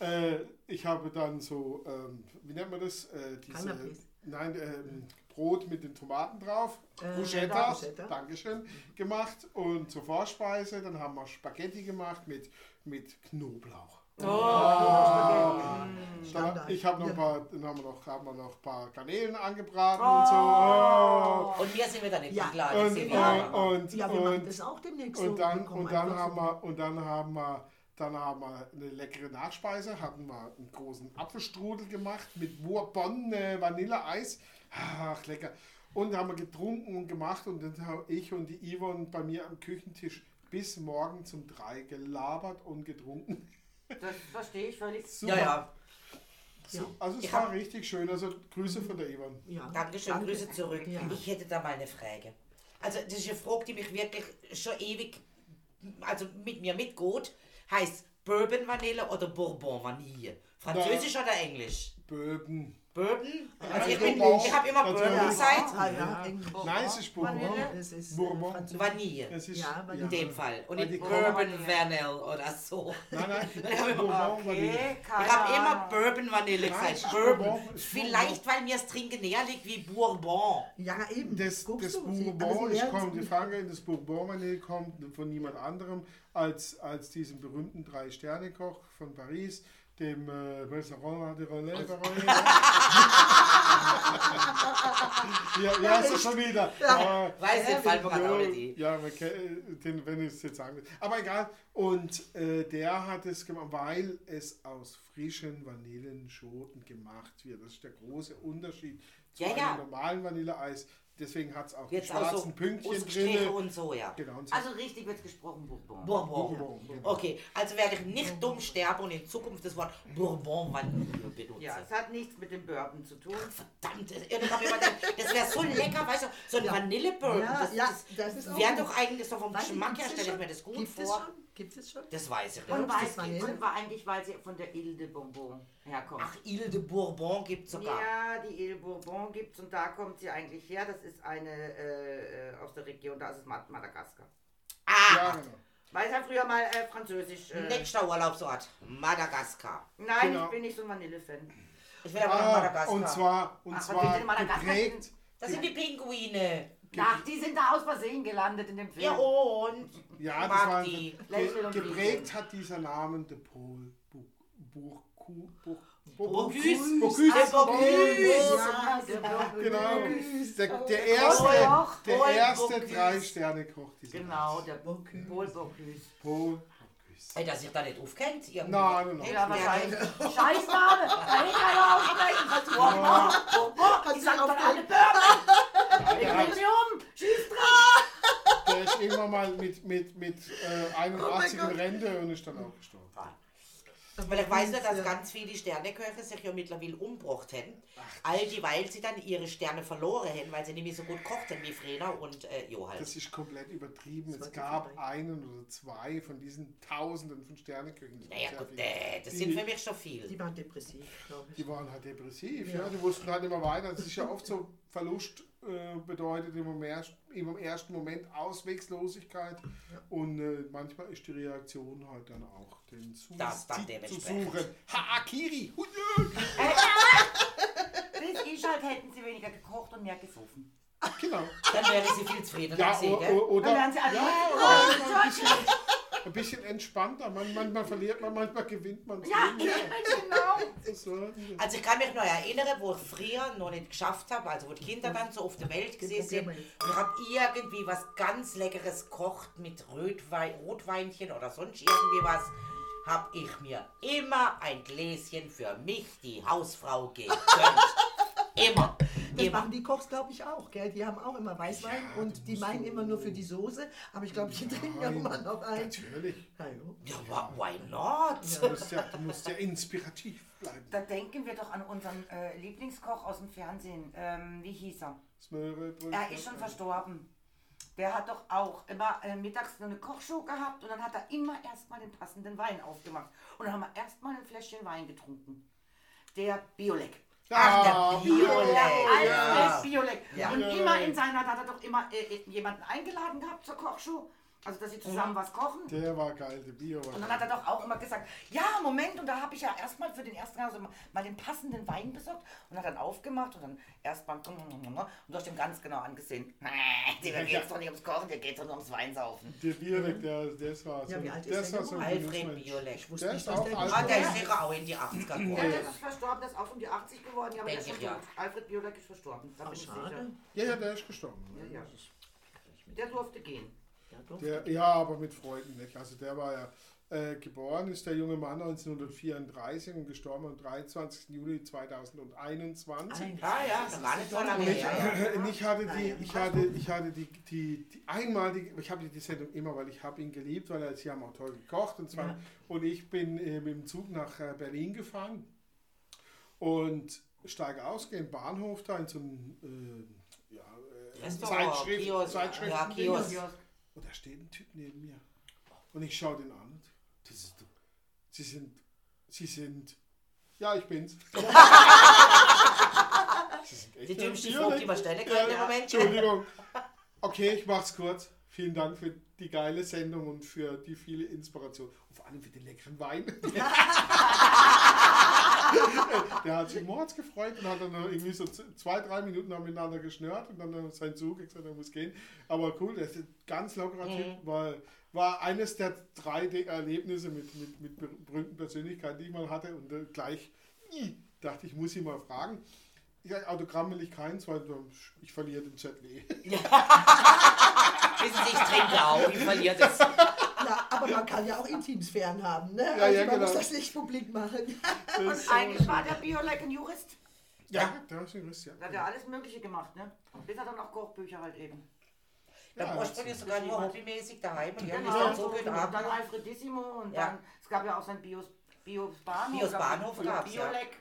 Äh, ich habe dann so, ähm, wie nennt man das? Äh, diese, nein, ähm, Brot mit den Tomaten drauf, Äh, Bruschetta, Bruschetta. Dankeschön, gemacht und zur Vorspeise, dann haben wir Spaghetti gemacht mit, mit Knoblauch. Dann, Standard. ich habe noch ein Ja. paar, dann haben wir noch, haben wir noch ein paar Garnelen angebraten und so. Oh. und wir sind wieder nicht Ja. eingeladen. Und, wir und, aber. und, Ja, wir machen und, das auch demnächst so. und dann, Wir und dann haben so. wir und dann haben wir dann haben wir eine leckere Nachspeise, hatten wir einen großen Apfelstrudel gemacht mit Bourbon äh, Vanilleeis. Ach, lecker. Und haben wir getrunken und gemacht und dann habe ich und die Yvonne bei mir am Küchentisch bis morgen zum drei gelabert und getrunken. Das verstehe ich völlig. Ja, ja. So, also es Ich war richtig schön. Also Grüße von der Yvonne. Ja. Dankeschön, Danke. Grüße zurück. Ja. Ich hätte da mal eine Frage. Also, das ist eine Frage, die mich wirklich schon ewig, also mit mir mitgeht. Heißt Bourbon Vanille oder Bourbon Vanille? Französisch oder Englisch? Böben. Bourbon? Also ich, bin- Bourbon. ich habe immer. Bourbon gesagt. Ah, ja, Englisch. Nein, es ist Bourbon. Vanille. Es ist Bourbon. Vanille. Es ist, Ja, weil In dem Fall. Und nicht Bourbon Vanille. Vanille oder so. Nein, nein, hab ich- Bourbon Vanille. Okay, Ich habe immer. Bourbon Vanille gesagt. Bourbon. Vielleicht, weil mir das Trinken näher liegt wie Bourbon. Ja, eben. Das, das Bourbon, ich komme, die Frage, das Bourbon Vanille kommt von niemand anderem als, als diesem berühmten Drei-Sterne-Koch von Paris, dem äh, Restaurant de Relais. ja, ja, ist es schon wieder. Weiß mir gerade auch nicht ein. ja, man kennt, den, wenn ich es jetzt sagen will. Aber egal. Und äh, der hat es gemacht, weil es aus frischen Vanillenschoten gemacht wird. Das ist der große Unterschied zu Ja, einem ja. normalen Vanilleeis. Deswegen hat es auch Jetzt die auch so schwarzen Pünktchen drin. und so, ja. Genau. Und so. Also richtig wird gesprochen, Bourbon. Bourbon. Bourbon, genau. Okay, also werde ich nicht dumm sterben und in Zukunft das Wort Bourbon Vanille benutzen. Ja, es hat nichts mit dem Bourbon zu tun. Verdammt, immer gedacht, das wäre so lecker, weißt du, so ein Ja. Vanillebourbon. Ja, das, ja, das, das ist auch wäre doch eigentlich so vom Geschmack her, stelle ich mir das gut vor. Gibt es schon? Das weiß ich Und, nicht. weiß, und war eigentlich, weil sie von der Ile de Bonbon herkommt. Ach, Ile de Bourbon gibt es sogar. Ja, die Ile Bourbon gibt es und da kommt sie eigentlich her. Das ist eine äh, aus der Region, da ist es Mad- Madagaskar. Ah, ja, genau. Weil es ja früher mal äh, französisch. Äh, nächster Urlaubsort, Madagaskar. Nein, Genau. ich bin nicht so ein Vanille-Fan. Ich will aber nach Ah, Madagaskar. und zwar, und Ach, zwar geprägt. das sind die Pinguine. Ach, die sind da aus Versehen gelandet in dem Film. Ja, und? Ja, das war ge, geprägt hat dieser Name de Paul Bocuse. Ja, Genau. Der, der erste, der erste. Drei-Sterne-Koch dieser Genau, der Bocuse. Paul. Paul Bocuse. Ey, dass ich da nicht aufkennt. irgendwie. Nein, nein, nein. Ja, wahrscheinlich. Scheißname! Kann ich keiner aussprechen! Bourbon! Bourbon! Die sagen dann alle Bourbon! Ich bring sie um! Schieß dran! Der ist irgendwann mal mit, mit, mit äh, 81 Oh in Rente und ist dann auch gestorben. Weil ich weiß nur, dass Ja. ganz viele Sterneköche sich ja mittlerweile umgebracht haben. All die, weil sie dann ihre Sterne verloren haben, weil sie nicht mehr so gut kochten wie früher und äh, jo halt. Das ist komplett übertrieben. Das Es gab vorbei. einen oder zwei von diesen Tausenden von Sterneköchen. Das naja gut, äh, das Die- sind für mich schon viel. Die waren depressiv, glaube ich. Die waren halt depressiv, ja. Ja. Die wussten halt immer weiter. Das ist ja oft so, Verlust äh, bedeutet im, im ersten Moment Auswegslosigkeit. Und äh, manchmal ist die Reaktion halt dann auch den Das dann Suizid zu dementsprechend. suchen. Haakiri! Bis ich halt hätten sie weniger gekocht und mehr gesoffen. Genau. Dann wäre sie viel zufriedener Ja, als sie, o- gell? o- oder, Dann werden sie alle ja, oder ein, bisschen, ein bisschen entspannter. Man, manchmal verliert man, manchmal gewinnt man. Ja, genau. Also ich kann mich noch erinnern, wo ich früher noch nicht geschafft habe, also wo die Kinder dann so auf der Welt gesehen sind und ich habe irgendwie was ganz Leckeres gekocht mit Rotwein, Rotweinchen oder sonst irgendwie was, habe ich mir immer ein Gläschen für mich, die Hausfrau, gegönnt. Immer. Das machen die Kochs, glaube ich, auch, gell? Die haben auch immer Weißwein Ja, und die meinen so- immer nur für die Soße, aber ich glaube, die trinken ja immer noch ein. Natürlich. Ja, why not? Du musst ja, du musst ja inspirativ bleiben. Da denken wir doch an unseren äh, Lieblingskoch aus dem Fernsehen. Ähm, wie hieß er? Er ist schon verstorben. Der hat doch auch immer äh, mittags eine Kochshow gehabt und dann hat er immer erstmal den passenden Wein aufgemacht. Und dann haben wir erstmal ein Fläschchen Wein getrunken. Der Biolek. Ah, der Biolek. Alfred Ja. Biolek. Ja. Und immer in seiner, da hat er doch immer äh, jemanden eingeladen gehabt zur Kochshow. Also, dass sie zusammen was kochen. Der war geil, der Bio war Und dann geil. hat er doch auch immer gesagt, ja, Moment, und da habe ich ja erstmal für den ersten Gang so mal den passenden Wein besorgt und hat dann aufgemacht und dann erstmal und du hast ihm ganz genau angesehen, dem geht es doch nicht ums Kochen, dir geht es doch nur ums Weinsaufen. Der Biolek, der, das war so, Ja, wie alt ist der war so Alfred. Biolek. wusste Der nicht, ist dass der. Ah, der Ja. ist sicher auch in die 80er Ja, geworden. der ist verstorben, der ist auch um die 80 geworden, ja, aber der ist schon ich, tot. Alfred Biolek ist verstorben, da bin ich sicher. Ja, ja, der ist gestorben. Ja, ja. Der durfte gehen. Der, ja, aber mit Freuden nicht. Also der war ja äh, geboren, ist der junge Mann 1934 und gestorben am 23. Juli 2021. Ein- Ah ja, das war nicht so lange her. Ich hatte die, ich hatte, ich hatte die, die, die einmal, die, ich habe die Sendung immer, weil ich habe ihn geliebt, weil er, sie haben auch toll gekocht und zwar, Ja. und ich bin äh, mit dem Zug nach äh, Berlin gefahren und steige aus, gehe den Bahnhof da in so ein äh, ja, äh, Zeitschrift, Kiosk, Zeitschrift ja, Kiosk. Und da steht ein Typ neben mir und ich schaue den an und das ist, sie sind, sie sind, ja ich bin's. Sie sind echt Die dümmste Frucht, die man stellen kann im Moment. Entschuldigung. Okay, ich mach's kurz. Vielen Dank für die geile Sendung und für die viele Inspiration. Und vor allem für den leckeren Wein. Der hat sich mords gefreut und hat dann irgendwie so zwei, drei Minuten miteinander geschnürt und dann hat sein Zug gesagt, er muss gehen. Aber cool, der ist ein ganz lockerer Typ, weil war eines der drei Erlebnisse mit, mit, mit berühmten Persönlichkeiten, die ich mal hatte und äh, gleich dachte ich, muss ihn mal fragen. Ich sage, Autogramm will ich keins, weil ich verliere den ZW. Wissen Sie, ich trinke auch, ich verliere das. Ja, aber man kann ja auch Intimsphären haben, ne? Ja, also ja, man muss genau. das nicht publik machen. Und eigentlich war der Biolek ein Jurist. Ja, der ist ein Jurist, ja. Da hat er alles Mögliche gemacht, ne? Bis er dann auch Kochbücher halt eben. Der Ja, Ursprung ist sogar nur hobbymäßig daheim und ist Genau, dann so und dann. Alfredissimo und Ja. dann, es gab ja auch sein Bios, Bios Bahnhof. Bios gab- Bahnhof oder gab's, ja. Biolek.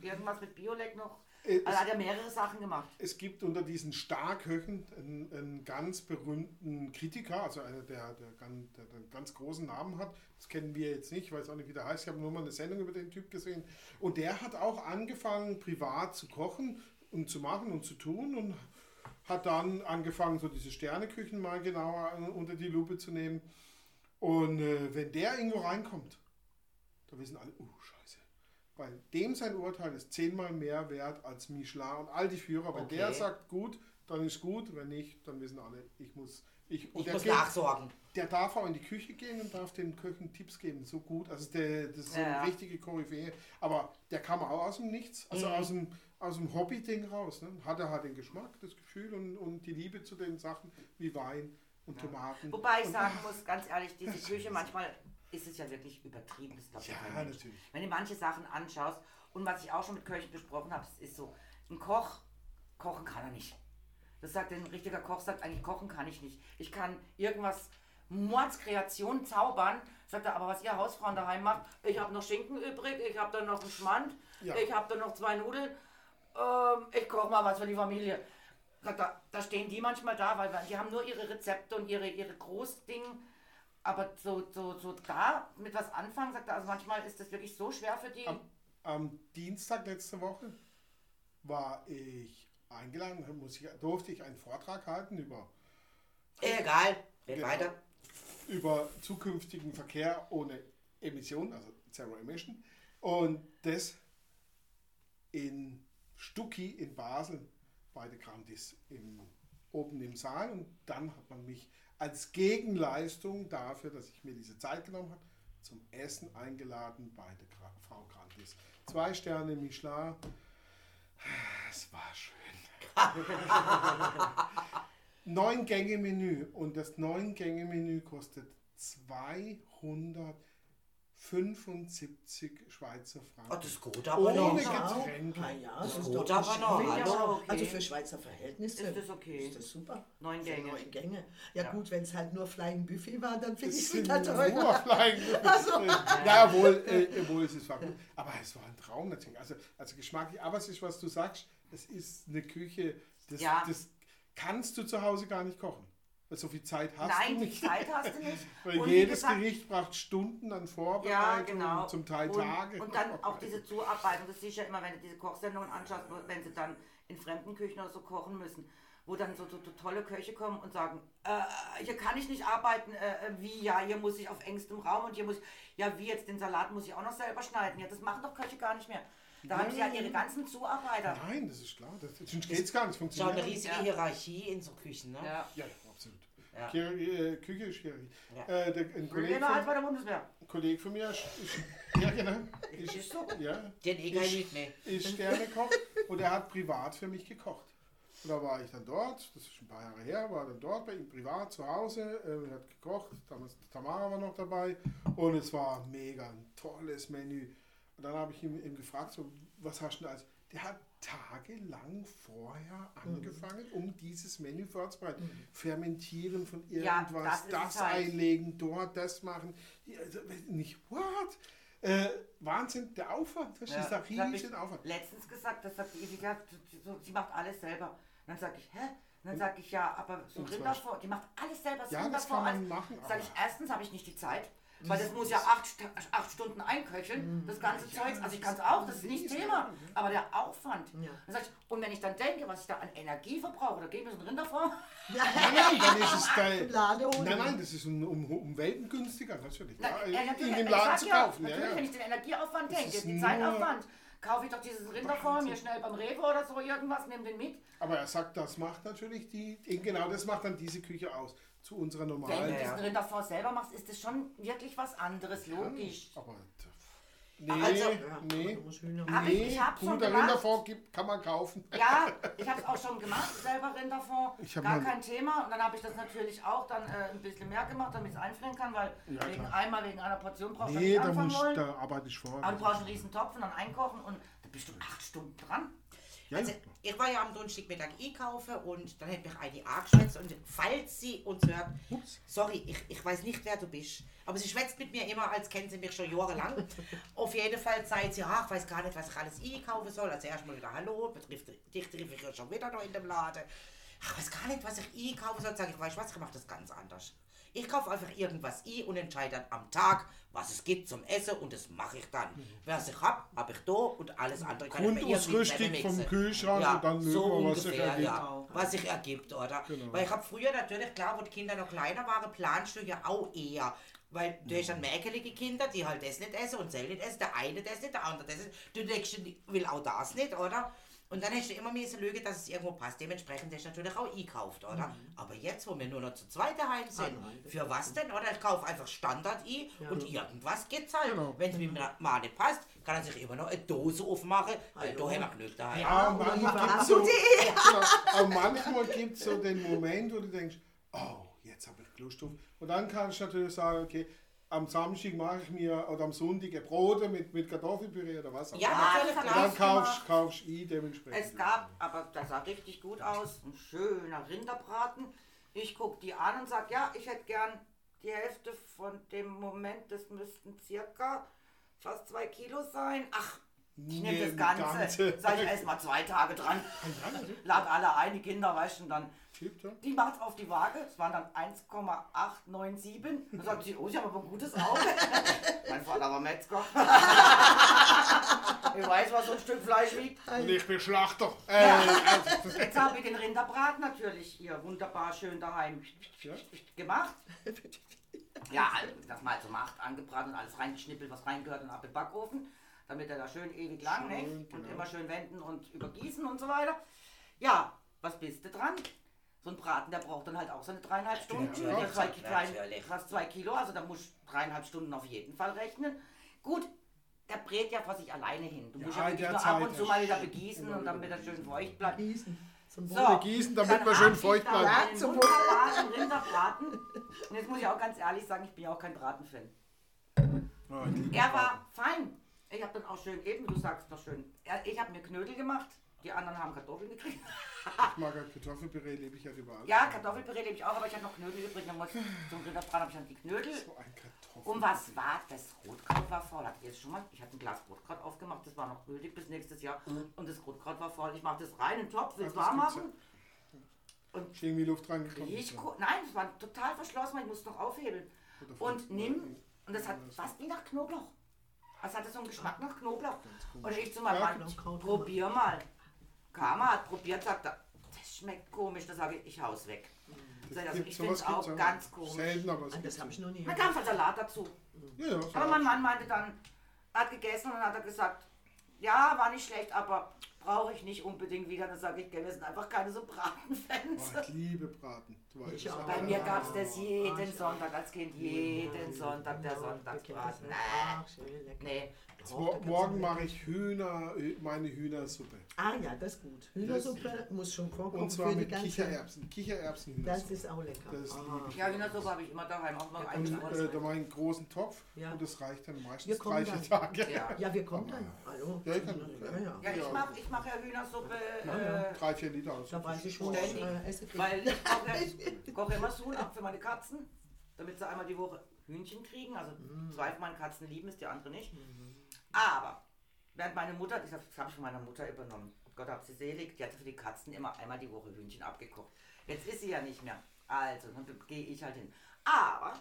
Irgendwas mit Biolek noch. Äh, Also hat er mehrere Sachen gemacht. Es gibt unter diesen Starköchen einen, einen ganz berühmten Kritiker, also einer, der, der, ganz, der einen ganz großen Namen hat. Das kennen wir jetzt nicht, ich weiß auch nicht, wie der heißt. Ich habe nur mal eine Sendung über den Typ gesehen. Und der hat auch angefangen, privat zu kochen und zu machen und zu tun und hat dann angefangen, so diese Sterneküchen mal genauer unter die Lupe zu nehmen. Und äh, wenn der irgendwo reinkommt, da wissen alle, oh Scheiße. Weil dem sein Urteil ist zehnmal mehr wert als Michelin und all die Führer. Wenn Okay. der sagt gut, dann ist gut. Wenn nicht, dann wissen alle, ich muss. Ich, Ich muss geht, nachsorgen. der darf auch in die Küche gehen und darf den Köchen Tipps geben. So gut. Also der, das ist so Ja, eine ja. richtige Koryphäe. Aber der kam auch aus dem Nichts, also Mhm. aus dem, aus dem Hobby-Ding raus. Ne? Hat er halt den Geschmack, das Gefühl und, und die Liebe zu den Sachen wie Wein und Tomaten. Wobei ich und, sagen muss, ganz ehrlich, diese Küche, manchmal ist es ja wirklich übertrieben. Das glaubt Ja, kein Mensch. natürlich. Wenn du manche Sachen anschaust und was ich auch schon mit Köchen besprochen habe, es ist so, ein Koch, kochen kann er nicht. Das sagt ein richtiger Koch, sagt eigentlich, kochen kann ich nicht. Ich kann irgendwas Mordskreation zaubern. Sagt er, aber was ihr Hausfrauen daheim macht, ich habe noch Schinken übrig, ich habe dann noch einen Schmand, Ja. ich habe dann noch zwei Nudeln, ähm, ich koche mal was für die Familie. Sagt er, da stehen die manchmal da, weil wir- die haben nur ihre Rezepte und ihre, ihre Großding. Aber so, so, so da mit was anfangen, sagt er, also manchmal ist das wirklich so schwer für die. Am, am Dienstag letzte Woche war ich eingeladen, muss ich, durfte ich einen Vortrag halten über, Egal, Genau. weiter. über zukünftigen Verkehr ohne Emissionen, also Zero Emission. Und das in Stucki in Basel bei der Grantis im, oben im Saal. Und dann hat man mich als Gegenleistung dafür, dass ich mir diese Zeit genommen habe, zum Essen eingeladen bei der Frau Grantis. Zwei Sterne Michelin. Es war schön. Neun Gänge Menü und das neun Gänge Menü kostet 275 Schweizer Oh, Franken. das ist gut, aber noch. Ohne Ja, Getränke. Ah ja, Das das ist gut, aber noch, hallo. Okay. Also für Schweizer Verhältnisse Ist das okay? Ist das super. Neun Gänge. Neun Gänge. Ja, Ja. gut, wenn es halt nur Flying Buffet war, dann finde ich Es es sind wieder nur. Flying Ja, wohl, äh, wohl es ist war gut. Aber es war ein Traum natürlich. Also, also geschmacklich. Aber es ist, was du sagst, es ist eine Küche, das, Ja. das kannst du zu Hause gar nicht kochen. Weil so viel Zeit hast Nein, du die nicht. Zeit hast du nicht. Weil Und jedes gesagt, Gericht braucht Stunden an Ja, Vorbereitung, genau. zum Teil und, Tage. Und dann auch diese Zuarbeitung, das siehst du ja immer, wenn du diese Kochsendungen anschaust, wenn sie dann in fremden Küchen oder so kochen müssen, wo dann so, so, so tolle Köche kommen und sagen, äh, hier kann ich nicht arbeiten, äh, äh, wie, ja, hier muss ich auf engstem Raum und hier muss ich, ja, wie jetzt den Salat muss ich auch noch selber schneiden. Ja, das machen doch Köche gar nicht mehr. Da haben sie ja ihre ganzen Zuarbeiter. Nein, das ist klar. Das, sonst geht es gar nicht. Schon eine Funktioniert. riesige Ja. Hierarchie in so Küchen, ne? Ja. Ja, absolut. Ja. Äh, Küche ist schwierig. Ja. Äh, der, ein Kollege Länger als von, bei der Bundeswehr. Kollege von mir ist, ist, ja, genau, ist, Ist so. ja, Den eh kein Lied mehr. ist Sternekoch und er hat privat für mich gekocht. Und da war ich dann dort, das ist ein paar Jahre her, war dann dort bei ihm privat zu Hause, äh, hat gekocht, damals Tamara war noch dabei und es war mega ein tolles Menü. Und dann habe ich ihn, ihn gefragt, so, was hast du denn als... Der hat tagelang vorher angefangen, um dieses Menü vorzubereiten. Fermentieren von Ja, irgendwas, das ist das, es halt. einlegen, dort das machen. Ja, Also, nicht, what? Äh, Wahnsinn, der Aufwand, das Ja, ist ein das riesen Aufwand. letztens gesagt, das sagt die ja, so, sie macht alles selber. dann sage ich, hä? Dann sage ich, ja, aber so Und Rinderfond, die macht alles selber. Das Ja, das Rinderfond, kann man alles. machen, Sag ich, erstens habe ich nicht die Zeit, weil das muss ja acht, acht Stunden einköcheln, das ganze Zeugs. Also ich kann es auch, das ist nicht Thema. Aber der Aufwand. Ja. Sag ich, und wenn ich dann denke, was ich da an Energie verbrauche, da gebe ich so ein Rinderfond. Nein, nein, dann ist es geil. Ladehoden. Nein, nein, das ist um, um, um Welten günstiger, natürlich. Na, Ja, natürlich, in dem Laden zu ja, kaufen. Ja, Natürlich, ja. wenn ich den Energieaufwand Das denke, den Zeitaufwand, kaufe ich doch dieses Rinderfond mir schnell beim Rewe oder so irgendwas, nehme den mit. Aber er sagt, das macht natürlich die, genau das macht dann diese Küche aus. Zu unserer Wenn normalen. du ja. diesen Rinderfond selber machst, ist das schon wirklich was anderes, logisch. Aber nee, Also- Ja, nee. du musst Hühner Hab ich- Nee, ich hab's schon guter gemacht. Rinderfond gibt, kann man kaufen. Ja, ich habe es auch schon gemacht, selber Rinderfond, Ich hab gar mal- kein Thema. Und dann habe ich das natürlich auch dann äh, ein bisschen mehr gemacht, damit es einfrieren kann, weil Ja, wegen klar. einmal wegen einer Portion brauchst du Nee, nicht da, anfangen muss, wollen. da arbeite ich vor. Aber du brauchst einen riesen Topf und dann einkochen und da bist du acht Stunden dran. Ja, Also, ich war ja am Donnerstagmittag einkaufen und dann hat mich eine angeschwätzt und falls sie uns hört, sorry, ich, ich weiß nicht, wer du bist, aber sie schwätzt mit mir immer, als kennt sie mich schon jahrelang. Auf jeden Fall sagt sie, ach, ich weiß gar nicht, was ich alles einkaufen soll. Also erstmal wieder Hallo, betrifft dich treffe ich ja schon wieder noch in dem Laden. Ach, ich weiß gar nicht, was ich einkaufen soll. Sag ich, weißt du was, ich mache das ganz anders. Ich kaufe einfach irgendwas ein und entscheide dann am Tag, was es gibt zum Essen und das mache ich dann. Was ich hab, habe ich da und alles andere kann ich mir irgendwie Grundausrüstung vom. Kühlschrank ja, und dann so wir, was sich ungefähr, ergibt. ja, was sich ergibt, oder? Genau. Weil ich habe früher natürlich, klar, wo die Kinder noch kleiner waren, planst du ja auch eher. Weil du hast dann mäkelige Kinder, die halt das nicht essen und das nicht essen, der eine das nicht, der andere das nicht. Du denkst, will auch das nicht, oder? Und dann hast du immer mehr so Lüge, dass es irgendwo passt. Dementsprechend hast du natürlich auch eingekauft, oder? Mhm. Aber jetzt, wo wir nur noch zu zweit daheim sind, Ah, nein. für was denn? Oder ich kaufe einfach Standard ein und irgendwas geht's halt. Genau. Wenn es mir mal nicht passt, kann er sich immer noch eine Dose aufmachen, weil da haben wir genug daheim. Ja, oder manchmal die gibt so, genau, aber manchmal gibt es so den Moment, wo du denkst, oh, jetzt habe ich Lust drauf. Und dann kannst du natürlich sagen, okay, am Samstag mache ich mir, oder am Sonntag Brote mit, mit Kartoffelpüree oder was auch Ja, immer. klar. dann kaufst, kaufst ein dementsprechend. Es gab, aber das sah richtig gut aus, ein schöner Rinderbraten. Ich gucke die an und sage, ja, ich hätte gern die Hälfte von dem Moment, das müssten circa fast zwei Kilo sein. Ach, ich nehme das Ganze. Ganze. Sag ich erst mal zwei Tage dran. Lad alle ein, die Kinder weichen dann. Tippt, Die macht auf die Waage, es waren dann 1,897. Dann sagt sie, oh, ich habe aber ein gutes Auge. mein Vater war Metzger. ich weiß, was so ein Stück Fleisch wiegt. Und ich bin Schlachter. Äh, also, Jetzt habe ich den Rinderbraten natürlich hier wunderbar schön daheim Ja. gemacht. Ja, also das mal zum Acht angebraten und alles reingeschnippelt, was reingehört und ab im Backofen, damit er da schön ewig lang Schön, hängt und genau. immer schön wenden und übergießen und so weiter. Ja, was bist du dran? So ein Braten, der braucht dann halt auch seine dreieinhalb Stunden. Natürlich, Der zwei, fast zwei Kilo, also da musst du dreieinhalb Stunden auf jeden Fall rechnen. Gut, der brät ja vor sich alleine hin. Du musst Ja, ja der nur ab und zu mal wieder begießen und damit er schön feucht bleibt. Gießen. Zum So, gießen, damit dann wir schön feucht bleiben. Ja, zum wunderbaren Rinderbraten. Und jetzt muss ich auch ganz ehrlich sagen, ich bin ja auch kein Bratenfan. Oh, Er war fein. Ich habe dann auch schön, eben wie du sagst, noch schön. Ich habe mir Knödel gemacht. Die anderen haben Kartoffeln gekriegt. Ich mag ja Kartoffelpüree, lebe ich ja überall. Ja, Kartoffelpüree lebe ich auch, aber ich habe noch Knödel übrig. Dann muss zum Rinderbraten habe ich dann die Knödel. So ein Kartoffel. Und was war das? Rotkraut war voll. Habt ihr jetzt schon mal? Ich hatte ein Glas Rotkraut aufgemacht, das war noch gültig bis nächstes Jahr. Und das Rotkraut war voll. Ich mache das rein in den Topf, will es warm machen. Ist irgendwie Luft reingekommen. Ich Nein, es war total verschlossen, ich musste noch aufhebeln. Und nimm, und das hat fast wie nach Knoblauch. Es hatte so einen Geschmack nach Knoblauch. Und ich zu meinem Mann, probier mal. Karma hat probiert, sagt er, das schmeckt komisch. Da sage ich, ich hau's weg. Sag ich, Also ich finde es auch ganz komisch. Selten, aber es Ah, Das habe ich noch nie Man kam von Salat dazu. Ja, ja, Aber mein Mann meinte dann, hat gegessen und dann hat er gesagt, ja, war nicht schlecht, aber brauche ich nicht unbedingt wieder. Dann sage ich, wir sind einfach keine so Bratenfans. Oh, ich liebe Braten. Du weißt Ich auch. Bei mir gab es das jeden Ah, Sonntag als Kind, jeden Sonntag der Sonntagsbraten. Nee, nee. Doch, morgen mache ich Hühner, meine Hühnersuppe. Ah ja, das ist gut. Hühnersuppe muss schon vorkommen Und zwar für die mit ganze... Kichererbsen. Kichererbsen Das ist auch lecker. Das Ah. Ja, Hühnersuppe habe ich immer daheim, auch mal Und äh, da mache ich einen großen Topf Ja. und das reicht dann Wir meistens kommen drei, vier dann. Tage. Ja. Ja, wir kommen dann. Hallo. Ja, ich kann- ja, ja. Ja, ich mache ich mach ja Hühnersuppe, ja. äh, Drei, vier Liter aus. Da weiß ich, ich Ständig. äh, weil ich koche, koche immer Suhn ab für meine Katzen, damit sie einmal die Woche Hühnchen kriegen. Also zwei von meinen Katzen lieben es, die andere nicht. Aber während meine Mutter, das habe ich von meiner Mutter übernommen, Gott hab sie selig, die hatte für die Katzen immer einmal die Woche Hühnchen abgekocht. Jetzt ist sie ja nicht mehr. Also, dann gehe ich halt hin. Aber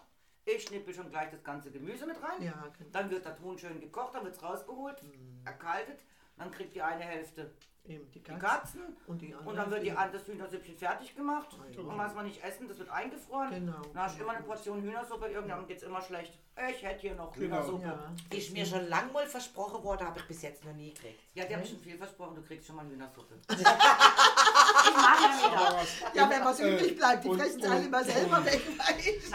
ich schnippe schon gleich das ganze Gemüse mit rein. Ja, genau. Dann wird der Ton schön gekocht, dann wird es rausgeholt, erkaltet. Dann kriegt die eine Hälfte Eben die die Katzen. Katzen Und die und dann wird die, das Hühnersüppchen fertig gemacht. ja. Und was man nicht essen, das wird eingefroren. Genau. Dann hast du immer eine Portion Hühnersuppe, irgendwann geht es immer schlecht. Ich hätte hier noch Genau. Hühnersuppe. Ja. Ist mir schon lang mal versprochen worden, habe ich bis jetzt noch nie gekriegt. Ja, die haben schon viel versprochen, du kriegst schon mal Hühnersuppe. ich mache ja wieder. Aber was- Ja, wenn was Äh, übrig bleibt, die und- fressen es alle immer selber weg.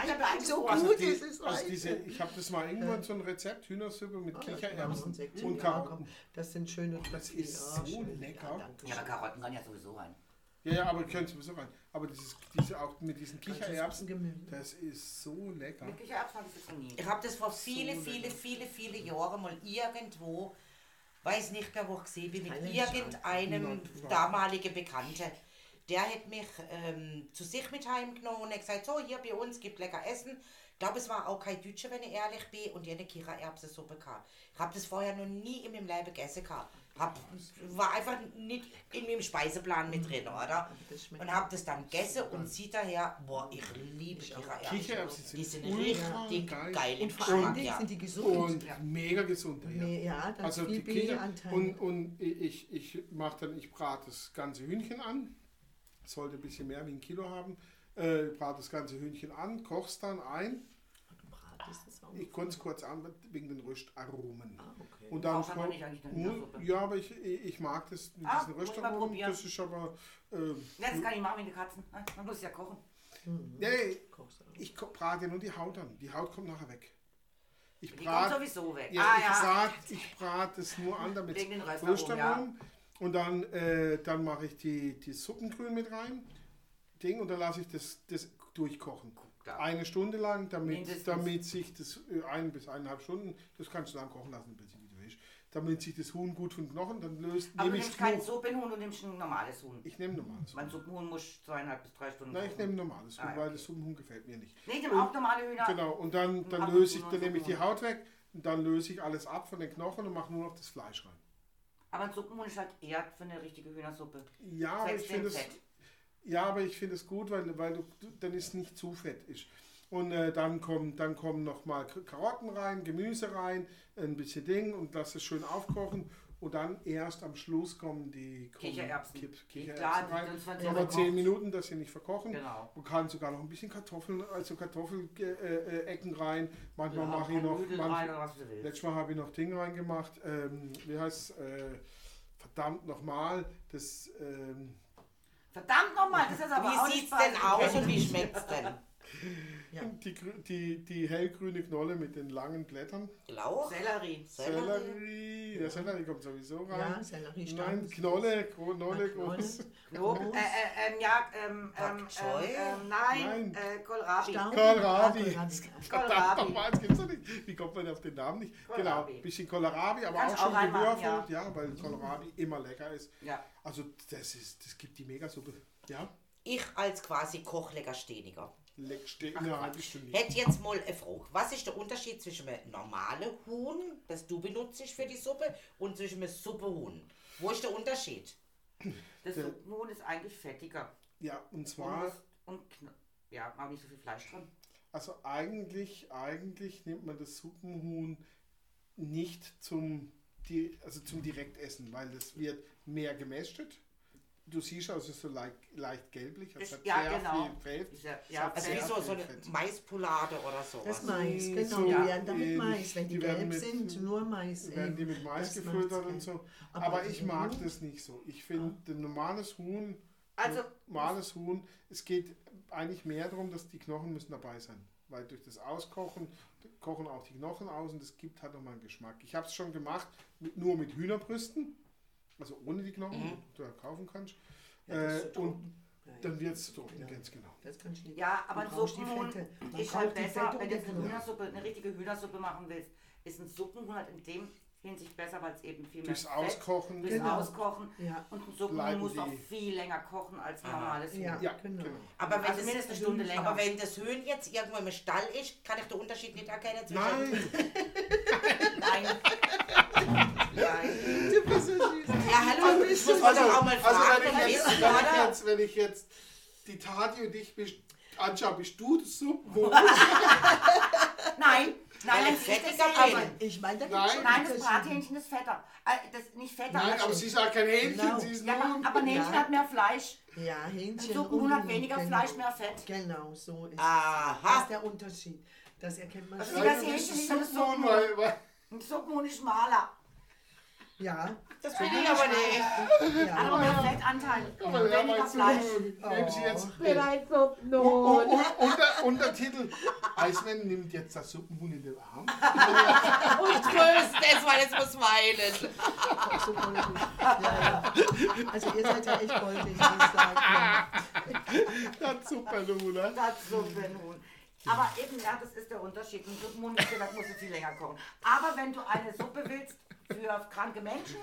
ja So gut die, ist es also diese, ich habe das mal irgendwann so ein Rezept, Hühnersuppe mit Kichererbsen Und Säckchen, und ja, Karotten. Das sind schöne Das ist Ja, so schön. lecker. Ja, Ja, aber. Karotten gehören ja sowieso rein. Ja, ja, aber können sowieso rein. Aber dieses, diese auch mit diesen Ganzes Kichererbsen, das ist so lecker. Mit Kichererbsen habe ich das noch nie. Ich habe das vor viele, So viele, lecker. viele, viele Jahren mal irgendwo, weiß nicht mehr, wo ich gesehen bin, mit irgendeinem damaligen Bekannten. Der hat mich ähm, zu sich mit heimgenommen und hat gesagt, so, hier bei uns gibt lecker Essen. Ich glaube, es war auch kein Deutscher, wenn ich ehrlich bin, und die eine Kichererbsensuppe gehabt. Ich habe das vorher noch nie in meinem Leben gegessen gehabt. Hab, war einfach nicht in meinem Speiseplan mit drin, oder? Und habe das dann gegessen und sieht daher, boah, ich liebe Kichererbsen. Die sind richtig geil. Und vor Dingen ja. sind die gesund. Und mega gesund. ja, ist Also viel die Kicher und, und ich, ich mache dann, ich brate das ganze Hühnchen an. Sollte ein bisschen mehr wie ein Kilo haben. Äh, brate das ganze Hühnchen an, koch's dann ein. Ich konnte es kurz an wegen den Röstaromen. Ah, okay. Und dann eine Mu- Hühnersuppe. Ja, aber ich, ich mag das mit Ah, diesen ich Röstaromen. Das ist aber. Äh, Ja, das kann ich machen wie die Katzen. Man muss ja kochen. nee, du auch. ich brate nur die Haut an. Die Haut kommt nachher weg. Ich Die kommt brate sowieso weg. Ja, ah, ich ja. brate ich brat es nur an, damit Wegen den Röstaromen, Röstaromen. Und dann, äh, dann mache ich die, die Suppengrün mit rein. Ding, und dann lasse ich das, das durchkochen. Klar. Eine Stunde lang, damit, Mindestens. damit sich das äh, ein bis eineinhalb Stunden, das kannst du lang kochen lassen, wie du willst. damit sich das Huhn gut von Knochen, dann löst, Aber du nimmst kein. Suppenhuhn, du nimmst ein normales Huhn. Ich nehme normales Huhn. Mein Suppenhuhn muss zweieinhalb bis drei Stunden Nein, ich nehme normales Huhn, Ah, weil okay. das Suppenhuhn gefällt mir nicht. Nee, ich nehme auch normale Hühner. Genau, und dann, dann löse ich, dann nehme ich die. Haut weg und dann löse ich alles ab von den Knochen und mache nur noch das Fleisch rein. Aber ein Suppenhuhn ist halt eher für eine richtige Hühnersuppe. Ja, aber Zwecks ich finde es. Ja, aber ich finde es gut, weil, weil du, dann ist nicht zu fett ist. Und äh, dann kommen, dann kommen nochmal Karotten rein, Gemüse rein, ein bisschen Ding und lass es schön aufkochen. Und dann erst am Schluss kommen die kommen Kichererbsen. Kipp- Klar, Kichererbsen rein. sehr 10 verkocht. Minuten, dass sie nicht verkochen. Genau. Man kann sogar noch ein bisschen Kartoffeln, also Kartoffelecken äh, äh, rein. Manchmal Ja, mache ich noch. Manch-. Letztes Mal habe ich noch Ding reingemacht. Ähm, wie heißt äh, verdammt nochmal das ähm, Verdammt nochmal, das ist aber auch Wie nicht sieht's denn aus und wie schmeckt's denn? Ja. die, die, die hellgrüne Knolle mit den langen Blättern. Lauch? Sellerie. Sellerie. Der Sellerie kommt sowieso rein. Ja, Sellerie Nein, Stamm. Knolle, Gro- Knolle, Knolle. groß. Groß. äh, äh, ähm, ja, ähm, ähm, ähm, ähm, nein, Nein. Äh, Kohlrabi. Stamm. Kohlrabi. Verdammt Kohlrabi. nochmal, das gibt's doch nicht. Wie kommt man auf den Namen nicht? Kohlrabi. Genau, bisschen Kohlrabi, aber Kannst auch schon auch reinmachen, gewürfelt. Ja. weil Kohlrabi immer lecker ist. Ja. Also das ist, das gibt die Megasuppe. Ja, Ich als quasi Kochleckersteniger. Leck steht in der halben Stunde. Hätte jetzt mal eine Frage. Was ist der Unterschied zwischen einem normalen Huhn, das du benutzt für die Suppe, und zwischen einem Suppehuhn? Wo ist der Unterschied? Das Der- Suppenhuhn ist eigentlich fettiger. Ja, und Und, zwar, und kn- ja, auch nicht so viel Fleisch drin. also eigentlich, eigentlich nimmt man das Suppenhuhn nicht zum, also zum Direktessen, weil das wird mehr gemästet. Du siehst also so leicht, leicht gelblich, es Ist- ja, sehr genau. viel Fett. Ist ja- Es ja, Also wie so, so eine Fett. Maispolade oder Das sowas. Mais, genau. so die werden damit. Mais. Wenn die, Die gelb mit- sind, nur Mais. werden eben. die mit Mais Das gefüttert und so. Aber Aber ich mag Huhn- das nicht so. Ich finde, ein normales Huhn, Also, normales Huhn, es geht eigentlich mehr darum, dass die Knochen müssen dabei sein. Weil durch das Auskochen kochen auch die Knochen aus und das gibt halt nochmal einen Geschmack. Ich habe es schon gemacht, mit, nur mit Hühnerbrüsten, also ohne die Knochen, Mhm. die du kaufen kannst. Ja, äh, so und ja. dann wird es trocken, Ja. ganz genau. Das kannst du nicht. ja, aber Suppenhuhn ist halt besser, wenn du jetzt eine. Hühnersuppe, eine richtige Hühnersuppe machen willst, ist ein Suppenhuhn halt in dem Hinsicht besser, weil es eben viel mehr Durchs Auskochen. durchs Genau. Auskochen Ja. und ein Suppenhuhn Bleiben muss auch viel länger kochen als ein Aha. normales Huhn. Ja, Ja, genau. genau. Aber wenn, Also das, mindestens eine Stunde länger. aber wenn das Höhen jetzt irgendwo im Stall ist, kann ich den Unterschied nicht erkennen zwischen... Nein, Nein. Nein. Du bist so süß. Ja, hallo, ich muss also, auch mal also fragen, wenn ich, jetzt, wenn, ich jetzt, wenn ich jetzt die Tati und dich anschaue, bist du das Suppenhuhn? Nein. Nein, das fettiger ist das bin. Hähnchen. Ich meine, da Nein. Nein, das. Brathähnchen ist fetter. Äh, das nicht fetter. Nein, aber ist- sie ist ja kein Hähnchen, Genau. sie ist ja, nur... aber, aber ein Hähnchen Ja. hat mehr Fleisch. Ja, Ein Hähnchen. Suppenhuhn und- hat weniger genau. Fleisch, mehr Fett. Genau, so ist Aha. Das ist der Unterschied. Das erkennt man Also schon. Nein, das Hähnchen Suppenhuhn, Suppenhuhn. weil, weil Ein Suppenhuhn ist schmaler. Ja, Das bin ich aber nicht. ja. Aber mehr Fettanteil. Weniger Fleisch. Nehmen Sie jetzt... Vielleicht Oh, oh, oh, unter, Untertitel, Eismann nimmt jetzt das Suppenhuhn in den Arm. Und tröst es, weil es muss weinen. Ja, ja. Also ihr seid ja echt goldig, muss ich sagen. Ja. Das Suppenhuhn, ne? Das Suppenhuhn. Aber eben, ja, das ist der Unterschied. Ein Suppenhuhn, wie gesagt, musst du viel länger kochen. Aber wenn du eine Suppe willst für kranke Menschen,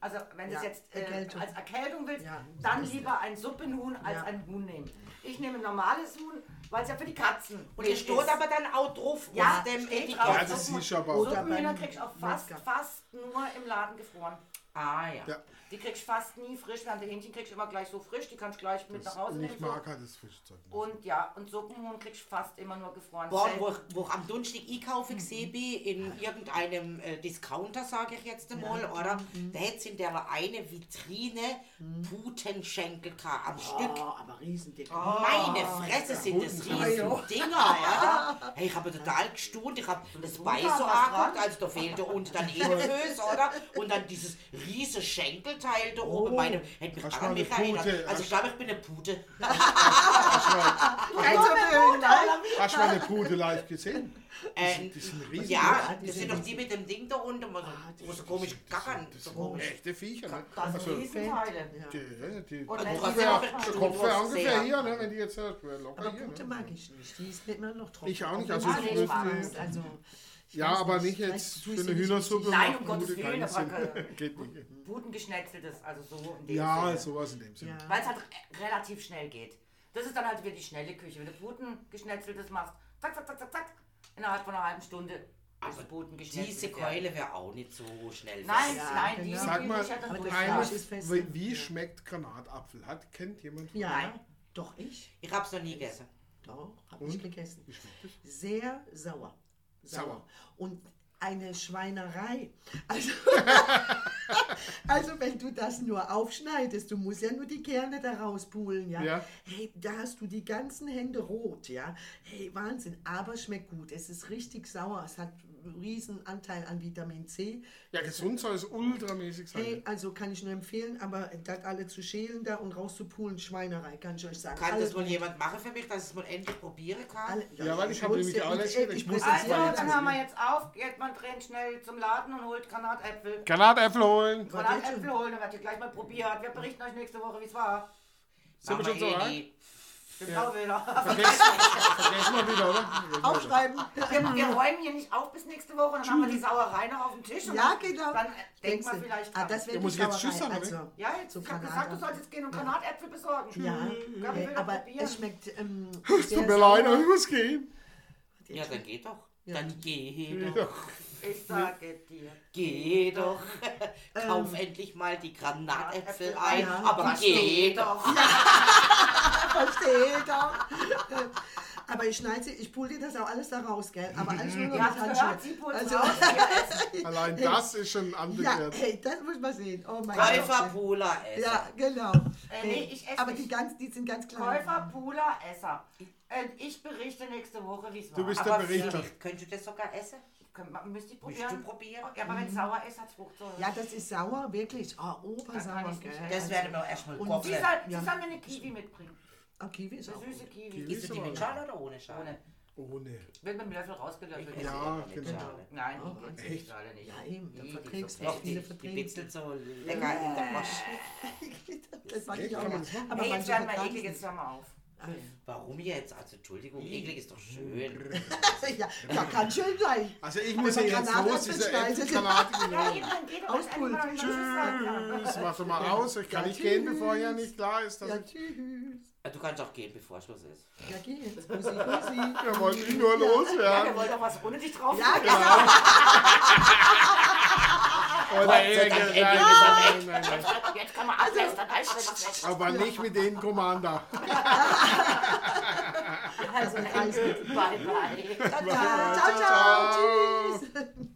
also wenn du es Ja, jetzt äh, Erkältung. als Erkältung willst, Ja, dann ist- lieber ein Suppenhuhn als Ja. ein Huhn nehmen. Ich nehme ein normales Huhn, weil es ja für die Katzen Und ihr ist. steht aber dann auch drauf Ja, auf dem steht Etikett. drauf. Ja, das du aber auch. Suppenhühner kriegst du auch fast, fast nur im Laden gefroren. Ah ja. Ja. Die kriegst du fast nie frisch, während die Hähnchen kriegst du immer gleich so frisch, die kannst du gleich mit nach Hause nehmen. ich so. mag halt das Fischzeug. nicht. Und ja, und Suppenhuhn kriegst du fast immer nur gefroren. Boah, wo, ich- wo ich am Donnerstag einkaufen gesehen bin, in irgendeinem äh, Discounter, sage ich jetzt einmal, oder? Da hätte es in der eine Vitrine Putenschenkel gehabt am Stück. Oh, aber riesendick. Meine Fresse sind das riesen Dinger, ja. Hey, ich habe total gestaunt, ich habe das Bein so angeguckt, also da fehlte unten dann eh eine Füße, oder? Und dann dieses riese Schenkelteil da oben, meine, hätte mich mich eine erinnert. Also ich glaube, ich bin eine Pute. Hast du mal eine Pute live gesehen? Ähm, Die sind riesig. ja, das sind sind doch die mit dem Ding da unten, wo so, so komisch gackern. Das So sind komisch. echte Viecher. Ne? Das sind Also, Riesenteile. die, die, Kopf die wäre ungefähr sehr. hier, ne? wenn die jetzt äh, locker Aber hier. Pute Ne? mag ich nicht. Die ist immer noch trocken. Ich auch nicht, also es. Ja, aber nicht, nicht jetzt für ich eine Hühnersuppe. Nein, macht um Gottes Willen, aber keine- Geht nicht. Putengeschnetzeltes, also so in dem Ja, Sinne. sowas in dem Sinne. Ja. Weil es halt re- relativ schnell geht. Das ist dann halt wieder die schnelle Küche. Wenn du Putengeschnetzeltes machst, zack, zack, zack, zack, zack, innerhalb von einer halben Stunde ist Aber diese Keule wäre auch nicht so schnell. Nein, Ja, nein, genau. diese Sag mal, das fest. Wie, wie Ja. schmeckt Granatapfel? Hat, kennt jemand? Ja, Nein. doch ich. Ich hab's noch nie gegessen. Doch, habe ich gegessen. Wie schmeckt es? Sehr sauer. Sauer. Und eine Schweinerei. Also, also wenn du das nur aufschneidest, du musst ja nur die Kerne da rauspulen, ja? Ja. Hey, da hast du die ganzen Hände rot, ja? Hey, Wahnsinn, aber schmeckt gut. Es ist richtig sauer, es hat riesen Anteil an Vitamin C. Ja, gesund soll es ultramäßig sein. Hey, also kann ich nur empfehlen, aber das alle zu schälen da und rauszupulen, Schweinerei, kann ich euch sagen. Kann Alle das wohl gut. jemand machen für mich, dass ich es mal endlich probieren kann? Alle, Ja, weil ich hab hol's nämlich auch ich- letztens- ich muss Also, mal mal dann haben wir jetzt auf, geht man rennt schnell zum Laden und holt Granatäpfel. Granatäpfel holen. Granatäpfel holen, dann werdet ihr gleich mal probiert. Wir berichten euch nächste Woche, wie es war. Sind wir schon so weit? Den Blauwähler. Vergessen, vergessen wir wieder, oder? Aufschreiben. Wir, wir räumen hier nicht auf bis nächste Woche, dann haben wir die Sauerei noch auf dem Tisch. und Ja, genau. Dann denkt man vielleicht Ah, dran. das wäre Ja, muss jetzt. Tschüss sagen, also, Ja, jetzt, So ich hab gesagt, du sollst jetzt gehen und Granatäpfel besorgen. Ja, Gabi hey, will aber probieren. es schmeckt ähm, Es tut mir leid, aber ich muss gehen. Ja, dann geh doch. Ja. Dann geh doch. Ich sage dir. Geh doch. Kauf endlich mal die Granatäpfel ein. Ja, aber geh doch. Verstehe doch. Aber ich schneide sie, ich pull dir das auch alles da raus, gell? Aber alles nur noch Ihr mit habt gehört, Handschuhen. Also, raus. Allein das ist schon ja, angekehrt. hey, das muss man sehen. Oh mein Käufer Gott. Pula essen. Ja, genau. Äh, nee, ich esse aber nicht. die, ganz, die sind ganz klein. Käufer, Pula, Esser. Und ich berichte nächste Woche, wie es war. Du bist Aber der Berichter. könntest du das sogar essen? Könnt- man- Müsst ihr Musst probieren. du probieren? Ja, aber wenn es sauer ist, hat es Fruchtsäure. Ja, das ist sauer, wirklich. Oh, kann obersauer, ich nicht Das werden wir erstmal Und Sie kochen. soll, Ja. sie soll mir eine Kiwi mitbringen. Ah, Kiwi ist auch süße Kiwi. Kiwi. Isst du die mit Schale oder ohne Schale? Ohne. Ohne. Wird mit dem Löffel rausgelöffelt. Ich Ja, esse immer mit genau. Schale. Nein, Oh, die echt? echt alle nicht. Ja, eben, dann Die, die verträgst so du Doch, auch die, die bitzelt so lecker in der Masche. Das mag Echt? ich auch Kann man mal. das machen? Aber jetzt manche werden wir vertragen eklig, es jetzt hör mal auf. Warum jetzt? Also Entschuldigung, eklig ist doch schön. Ja, ja, kann schön sein. Also ich muss hier man jetzt Granate los, diese schneidet. Äpfelgranate. Ja, dann geht doch mal wieder Tschüss mach doch mal aus. Ich kann Ja, nicht gehen, bevor ja nicht klar ist, dass Ja, tschüss. Du kannst auch gehen, bevor Schluss ist. Ja, geh jetzt. Bussi, Bussi. Wir wollen ihn nur Ja, wir loswerden. wollen doch was ohne dich drauf. Ja, genau. Oder Ecke, Ecke nein, nein, nein, nein. Jetzt kann man ablästern, alles Aber nicht mit den Commander. Also, bye bye. Ciao, ciao, ciao. Tschüss.